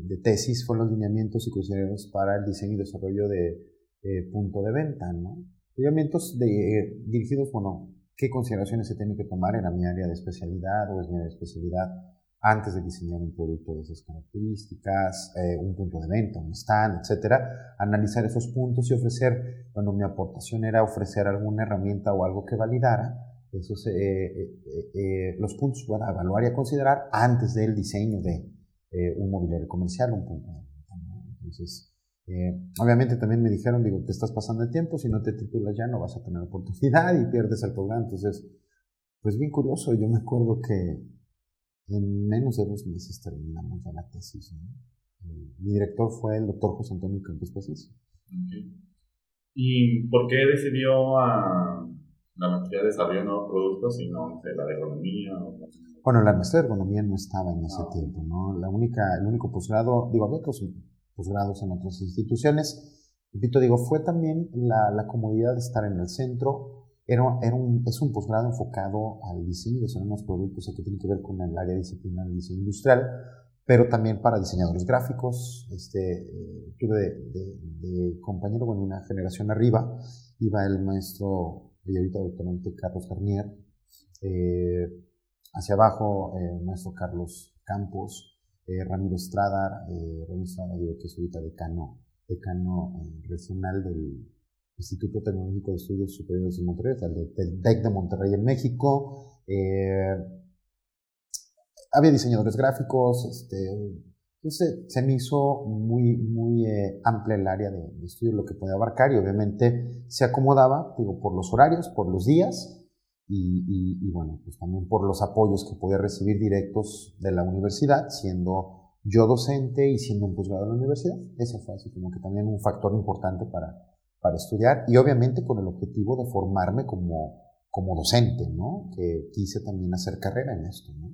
de tesis, fueron los lineamientos y criterios para el diseño y desarrollo de punto de venta, ¿no? Lineamientos de, dirigidos, bueno, qué consideraciones se tienen que tomar, era mi área de especialidad o es mi área de especialidad antes de diseñar un producto de esas características, eh, un punto de venta, un stand, etcétera, analizar esos puntos y ofrecer, bueno, mi aportación era ofrecer alguna herramienta o algo que validara esos, eh, eh, eh los puntos para evaluar y a considerar antes del diseño de eh, un mobiliario comercial, un punto de venta. ¿no? Entonces, eh, obviamente también me dijeron, digo, te estás pasando el tiempo, si no te titulas ya no vas a tener oportunidad y pierdes el programa. Entonces, pues bien curioso, yo me acuerdo que en menos de dos meses terminamos ya la tesis. ¿no? Mi director fue el doctor José Antonio Campos. Okay. ¿Y por qué decidió a la maestría de desarrollo de nuevos productos y no sé, la de ergonomía? O... Bueno, la maestría de ergonomía no estaba en ese ah, tiempo, ¿no? La única, el único posgrado, digo, había otros posgrados en otras instituciones. Repito, digo, fue también la, la comodidad de estar en el centro. Era, era es un posgrado enfocado al diseño de unos productos que tiene que ver con el área disciplinar del diseño industrial, pero también para diseñadores gráficos. Este, eh, tuve de, de, de, compañero, bueno, una generación arriba, iba el maestro, y ahorita doctorante Carlos Garnier, eh, hacia abajo eh, el maestro Carlos Campos, eh, Ramiro Estrada, eh, Ramiro Estrada, digo, que es decano, decano eh, regional del Instituto Tecnológico de Estudios Superiores de Monterrey, del, del DEC de Monterrey en México. Eh, había diseñadores gráficos, este, Entonces se me hizo muy, muy eh, amplia el área de, estudio, lo que podía abarcar y obviamente se acomodaba, digo, por los horarios, por los días y, y, bueno, pues también por los apoyos que podía recibir directos de la universidad, siendo yo docente y siendo un posgrado de la universidad. Eso fue así como que también un factor importante para, para estudiar y obviamente con el objetivo de formarme como, como docente, ¿no? Que quise también hacer carrera en esto, ¿no?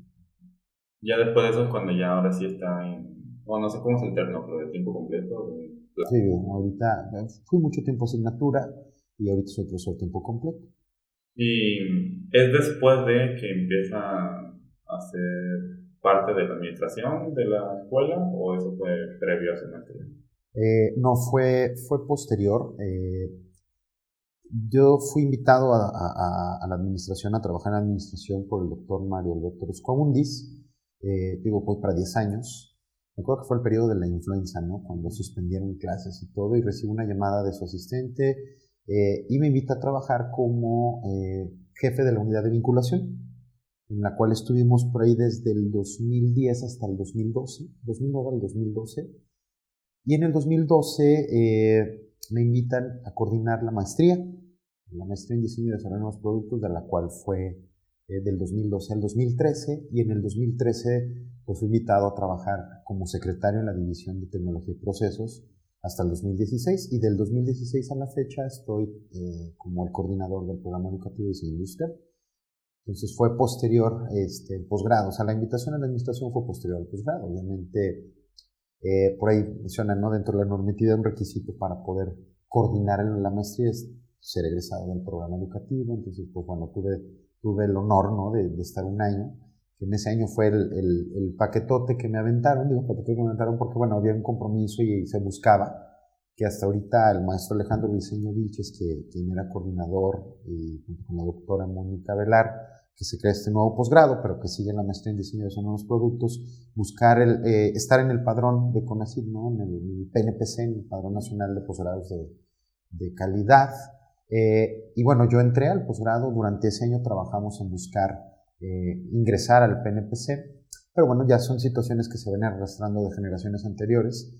Ya después de eso es cuando ya ahora sí está en, bueno, no sé cómo es el término, pero de tiempo completo. sí, ahorita fui mucho tiempo asignatura y ahorita soy profesor tiempo completo. Y es después de que empieza a ser parte de la administración de la escuela o eso fue previo a su maestría? Eh, no, fue, fue posterior. Eh, yo fui invitado a, la administración, a trabajar en la administración por el doctor Mario Alberto Ruscoabundis, eh, digo, pues para 10 años. Me acuerdo que fue el periodo de la influenza, ¿no? Cuando suspendieron clases y todo, y recibo una llamada de su asistente eh, y me invita a trabajar como eh, jefe de la unidad de vinculación en la cual estuvimos por ahí desde el 2010 hasta el 2012, 2009 al 2012. Y en el 2012 eh, me invitan a coordinar la maestría, la maestría en diseño y desarrollo de nuevos productos, de la cual fue eh, del 2012 al 2013. Y en el 2013 pues, fui invitado a trabajar como secretario en la División de Tecnología y Procesos hasta el 2016. Y del 2016 a la fecha estoy eh, como el coordinador del programa educativo de diseño industrial. Entonces fue posterior este, el posgrado, o sea, la invitación a la administración fue posterior al posgrado. Obviamente, eh, por ahí mencionan, ¿no? Dentro de la normatividad, un requisito para poder coordinar en la maestría es ser egresado del programa educativo. Entonces, pues bueno, tuve, tuve el honor, ¿no? De, de estar un año. Que en ese año fue el, el, paquetote que me aventaron, digo paquetote que me aventaron porque, bueno, había un compromiso y, se buscaba que hasta ahorita el maestro Alejandro Viceño Vilches, que, quien era coordinador, y con la doctora Mónica Velar, que se crea este nuevo posgrado, pero que sigue la maestría en diseño de nuevos productos, buscar el, eh, estar en el padrón de CONACYT, ¿no? en el PNPC, en el Padrón Nacional de Posgrados de, de Calidad. Eh, y bueno, yo entré al posgrado, durante ese año trabajamos en buscar eh, ingresar al PNPC, pero bueno, ya son situaciones que se ven arrastrando de generaciones anteriores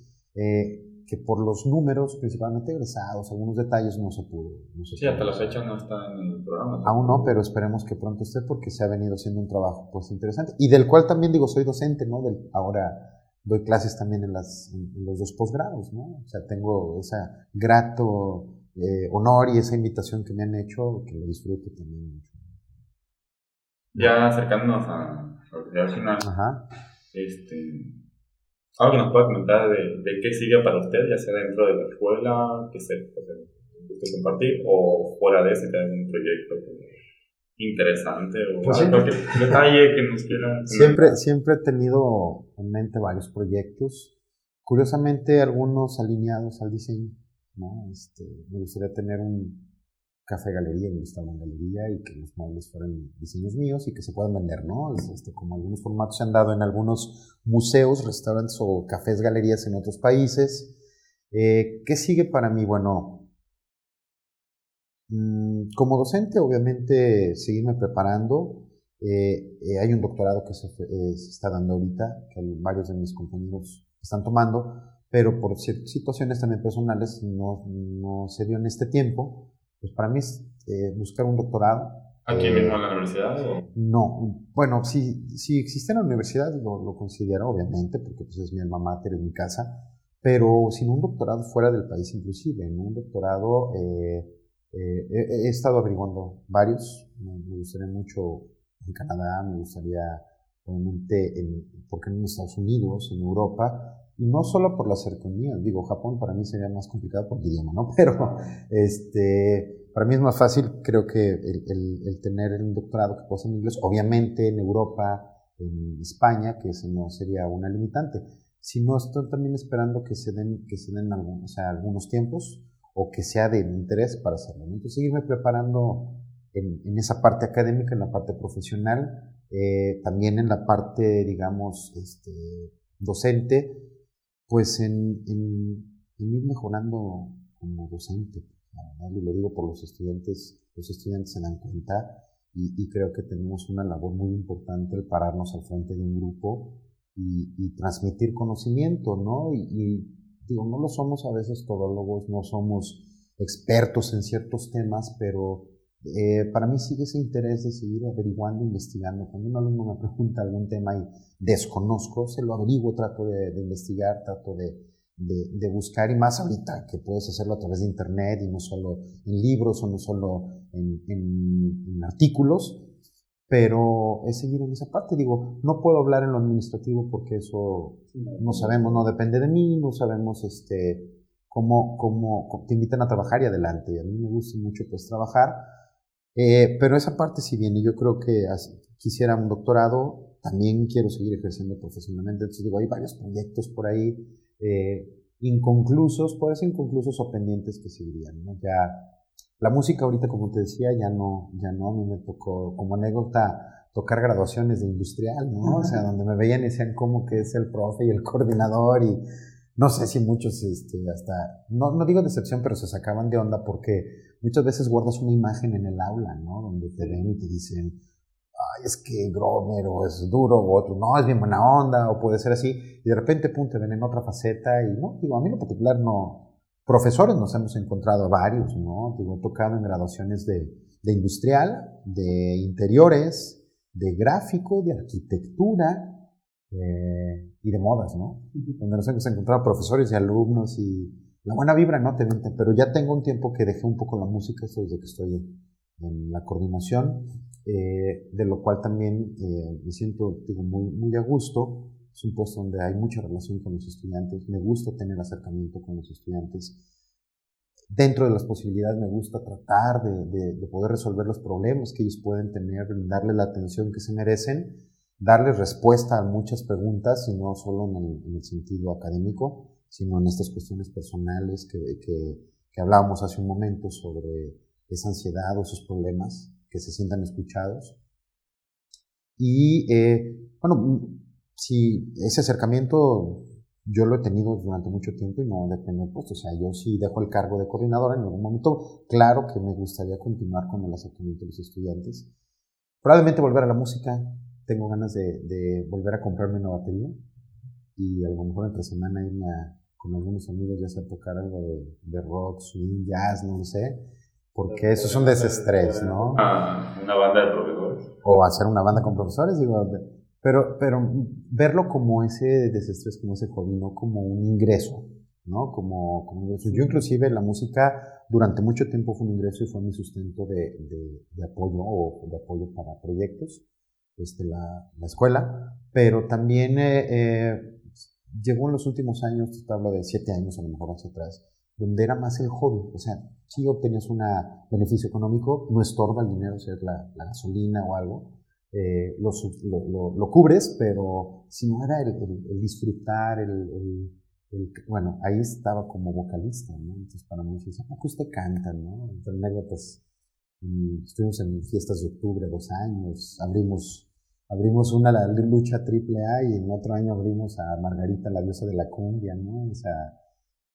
que por los números, principalmente egresados, algunos detalles no se pudo. sí, hasta la fecha no está en el programa. Aún no, pero esperemos que pronto esté porque se ha venido haciendo un trabajo pues interesante y del cual también digo, soy docente, ¿no? Del, ahora doy clases también en, las, en los dos posgrados, ¿no? O sea, tengo ese grato eh, honor y esa invitación que me han hecho que lo disfruto también mucho. Ya acercándonos a, al final, Ajá. este algo que nos pueda comentar de, de, qué sigue para usted, ya sea dentro de la escuela, que se puede compartir, o fuera de ese, que hay un proyecto interesante o pues cualquier detalle que nos quiera. Siempre, siempre he tenido en mente varios proyectos, curiosamente algunos alineados al diseño. ¿no? Este, me gustaría tener un, café galería, donde estaba en galería y que los muebles fueran diseños míos y que se puedan vender, ¿no? Este, como algunos formatos se han dado en algunos museos, restaurantes o cafés galerías en otros países. Eh, ¿Qué sigue para mí? Bueno, mm, como docente, obviamente, seguirme preparando. Eh, eh, hay un doctorado que se, está dando ahorita, que varios de mis compañeros están tomando, pero por situaciones también personales no, no se dio en este tiempo pues para mí es eh, buscar un doctorado. ¿Aquí eh, mismo en la universidad? No, bueno, si, si existe en la universidad lo, lo considero obviamente, porque pues es mi alma mater, en mi casa, pero sin un doctorado fuera del país inclusive, en un doctorado eh, he, estado averiguando varios, me, gustaría mucho en Canadá, me gustaría obviamente, en, porque en Estados Unidos, en Europa, no solo por la cercanía, digo, Japón para mí sería más complicado por el idioma, ¿no? Pero este, para mí es más fácil, creo que el, el, tener un doctorado que pueda en inglés, obviamente en Europa, en España, que ese no sería una limitante. Si no, estoy también esperando que se den, que se den algunos, o sea, algunos tiempos o que sea de interés para hacerlo. Entonces, seguirme preparando en, en, esa parte académica, en la parte profesional, eh, también en la parte, digamos, este, docente, pues en, en, ir mejorando como docente. Y lo digo por los estudiantes, los estudiantes se dan cuenta y, creo que tenemos una labor muy importante el pararnos al frente de un grupo y, transmitir conocimiento, ¿no? Y, digo, no lo somos a veces todólogos, no somos expertos en ciertos temas, pero eh, para mí sigue ese interés de seguir averiguando, investigando. Cuando un alumno me pregunta algún tema y desconozco, se lo averiguo, trato de, investigar, trato de, de, buscar, y más ahorita que puedes hacerlo a través de Internet y no solo en libros o no solo en, en artículos, pero es seguir en esa parte. Digo, no puedo hablar en lo administrativo porque eso no sabemos, no depende de mí, no sabemos este, cómo, cómo te invitan a trabajar y adelante. Y a mí me gusta mucho pues trabajar, eh, pero esa parte sí viene. Yo creo que quisiera un doctorado, también quiero seguir ejerciendo profesionalmente. Entonces digo, hay varios proyectos por ahí eh, inconclusos, puede ser inconclusos o pendientes que seguirían. ¿no? Ya la música ahorita, como te decía, ya no, ya no, a mí me tocó como anécdota tocar graduaciones de industrial, ¿no? O sea, donde me veían y decían cómo que es el profe y el coordinador y no sé si muchos, este, hasta, no, no digo decepción, pero se sacaban de onda porque muchas veces guardas una imagen en el aula, ¿no? Donde te ven y te dicen, ay, es que Grover o es duro o otro, no, es bien buena onda o puede ser así y de repente, pum, te ven en otra faceta y no, digo, a mí en particular no, Profesores nos hemos encontrado varios, ¿no? Digo, he tocado en graduaciones de, industrial, de interiores, de gráfico, de arquitectura eh, y de modas, ¿no? Donde nos hemos encontrado profesores y alumnos y la buena vibra, ¿no? Te pero ya tengo un tiempo que dejé un poco la música, esto desde que estoy en, la coordinación, eh, de lo cual también eh, me siento digo, muy, muy a gusto es un puesto donde hay mucha relación con los estudiantes. Me gusta tener acercamiento con los estudiantes. Dentro de las posibilidades me gusta tratar de, poder resolver los problemas que ellos pueden tener, darle la atención que se merecen, darles respuesta a muchas preguntas, y no solo en el, sentido académico, sino en estas cuestiones personales que, que, hablábamos hace un momento sobre esa ansiedad o esos problemas, que se sientan escuchados. Y eh, bueno, si ese acercamiento yo lo he tenido durante mucho tiempo y no depende del puesto. O sea, yo sí dejo el cargo de coordinador en algún momento. Claro que me gustaría continuar con el acercamiento de los estudiantes. Probablemente volver a la música. Tengo ganas de, volver a comprarme una batería y a lo mejor entre semana irme con algunos amigos ya sea tocar algo de, rock, swing, jazz, no sé. Porque eso es un desestrés, ¿no? Ah, una banda de profesores. O hacer una banda con profesores, digo, pero, pero verlo como ese desestrés, como ese hobby, no como un ingreso, ¿no? Como, como ingreso. Yo inclusive la música durante mucho tiempo fue un ingreso y fue mi sustento de, de, apoyo o de apoyo para proyectos, este, la, la escuela, pero también eh, eh, llegó en los últimos años, te hablo de siete años a lo mejor hacia atrás, donde era más el hobby, o sea, si obtenías un beneficio económico, no estorba el dinero, o sea, la, la gasolina o algo, eh, lo, lo, lo, cubres, pero si no era el, disfrutar, el, bueno, ahí estaba como vocalista, ¿no? Entonces para mí dice, ¿a poco usted canta, no? Entre anécdotas, mm, estuvimos en fiestas de octubre dos años, abrimos, abrimos una la lucha triple A y en otro año abrimos a Margarita, la diosa de la cumbia, ¿no? O sea,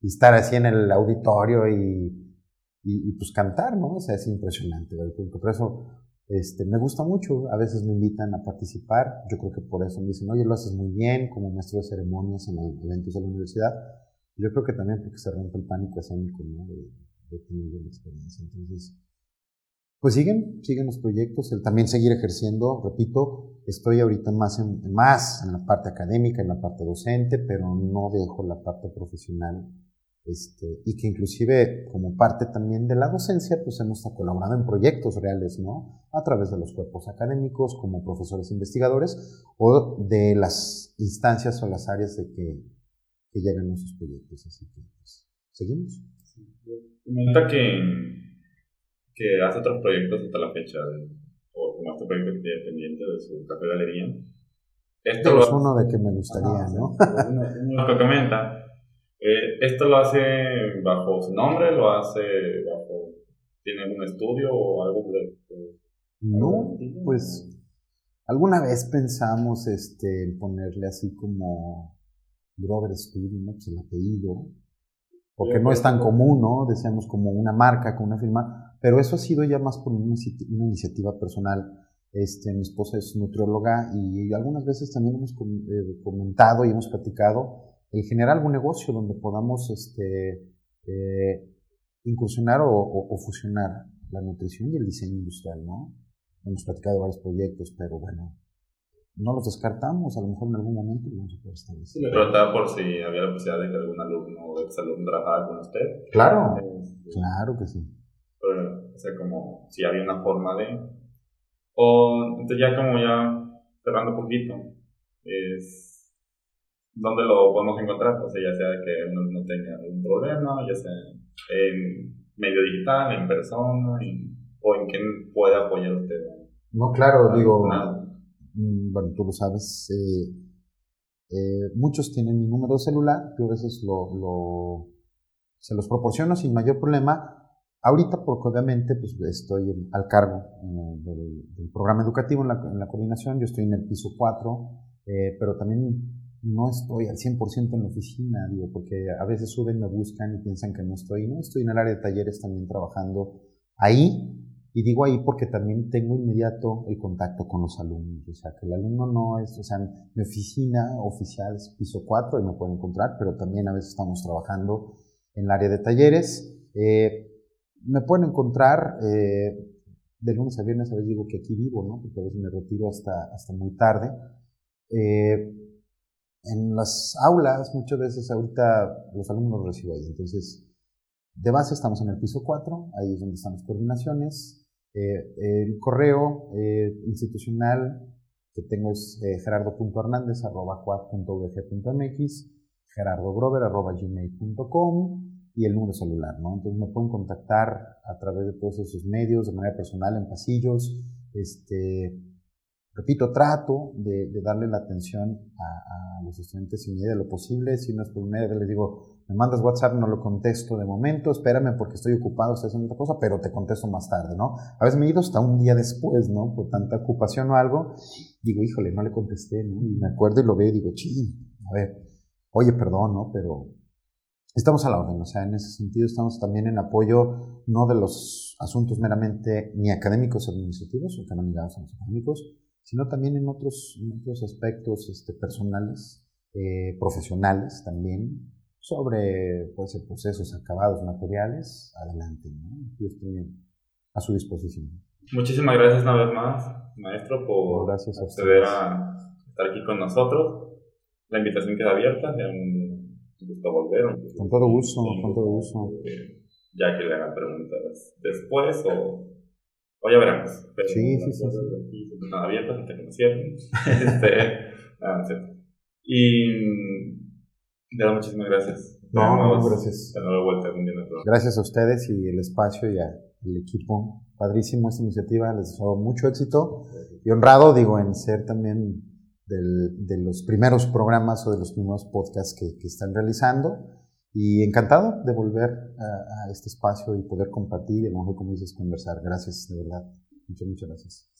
y estar así en el auditorio y, y, pues cantar, ¿no? O sea, es impresionante, ¿verdad? Por eso este, me gusta mucho, a veces me invitan a participar, yo creo que por eso me dicen, oye, lo haces muy bien como maestro de ceremonias en eventos de la universidad. Yo creo que también porque se rompe el pánico escénico, ¿no? De, de tener la experiencia. Entonces, pues siguen, siguen los proyectos, el también seguir ejerciendo, repito, estoy ahorita más en, más en la parte académica, en la parte docente, pero no dejo la parte profesional este, y que inclusive como parte también de la docencia, pues hemos colaborado en proyectos reales, ¿no? A través de los cuerpos académicos, como profesores investigadores, o de las instancias o las áreas de que, que llegan esos proyectos. Así que, pues, seguimos. Gusta que, que hace otros proyectos hasta la fecha, o como este proyecto que tiene pendiente de su café galería. Esto es uno de que me gustaría, ¿no? Lo que comenta eh, ¿Esto lo hace bajo su nombre? ¿Lo hace bajo... ¿Tiene algún estudio o algo de... no, pues alguna vez pensamos este, en ponerle así como Grover Studio, ¿no? Pues el apellido, porque no es tan común, ¿no? Decíamos como una marca, con una firma, pero eso ha sido ya más por una, iniciativa personal. Este, mi esposa es nutrióloga y algunas veces también hemos eh, comentado y hemos platicado el generar algún negocio donde podamos este, eh, incursionar o, fusionar la nutrición y el diseño industrial, ¿no? Hemos platicado varios proyectos, pero bueno, no los descartamos, a lo mejor en algún momento lo vamos a poder establecer. Sí, preguntaba por si había la posibilidad de que algún alumno o exalumno trabajara con usted. Claro, este, claro que sí. O sea, como si había una forma de... O, entonces ya como ya cerrando un poquito, es... ¿Dónde lo podemos encontrar? O sea, ya sea que uno no tenga algún problema, ya sea en medio digital, en persona, o en quién puede apoyar usted. No, claro, digo... Mm, bueno, tú lo sabes, eh, eh, muchos tienen mi número de celular, yo a veces lo, se los proporciono sin mayor problema. Ahorita, porque obviamente pues, estoy al cargo eh, del, programa educativo en la, coordinación, yo estoy en el piso 4, pero también no estoy al 100% en la oficina, digo, porque a veces suben, me buscan y piensan que no estoy, no, estoy en el área de talleres también trabajando ahí, y digo ahí porque también tengo inmediato el contacto con los alumnos. O sea, que el alumno no es, o sea, mi oficina oficial es piso 4 y me pueden encontrar, pero también a veces estamos trabajando en el área de talleres. Eh, me pueden encontrar eh, de lunes a viernes, a veces digo que aquí vivo, ¿no? Porque a veces me retiro hasta, hasta muy tarde. Eh, en las aulas, muchas veces ahorita los alumnos los recibo ahí. Entonces, de base estamos en el piso 4, ahí es donde están las coordinaciones. Eh, el correo eh, institucional que tengo es eh, gerardo.hernández.vg.mx, gerardogrover.gmail.com y el número celular, ¿no? Entonces me pueden contactar a través de todos esos medios, de manera personal, en pasillos, este, repito, trato de, darle la atención a, los estudiantes en medida de lo posible, si no es por medio, les digo, me mandas WhatsApp, no lo contesto de momento, espérame porque estoy ocupado, estoy haciendo otra cosa, pero te contesto más tarde, ¿no? A veces me he ido hasta un día después, ¿no? Por tanta ocupación o algo, digo, híjole, no le contesté, ¿no? Y me acuerdo y lo veo y digo, ching, a ver, oye, perdón, ¿no? Pero estamos a la orden, o sea, en ese sentido estamos también en apoyo no de los asuntos meramente ni académicos administrativos, o que no ligados a los académicos, sino también en otros, otros aspectos este, personales, eh, profesionales también, sobre pues, procesos acabados materiales, adelante. ¿no? Yo estoy a su disposición. Muchísimas gracias una vez más, maestro, por gracias a acceder a estar aquí con nosotros. La invitación queda abierta, un gusto volver. con todo gusto, con todo gusto. Ya que le hagan preguntas después o, o ya veremos. Pero sí, sí, sí. Están abiertas hasta que nos cierren. este, y ya, muchísimas gracias. No, no, gracias. vuelta, gracias a ustedes y el espacio y al equipo. Padrísimo esta iniciativa, les deseo mucho éxito y honrado, digo, en ser también de los primeros programas o de los primeros podcasts que, que están realizando. Y encantado de volver a, a, este espacio y poder compartir y a lo mejor, como dices, conversar. Gracias, de verdad. Muchas, muchas gracias.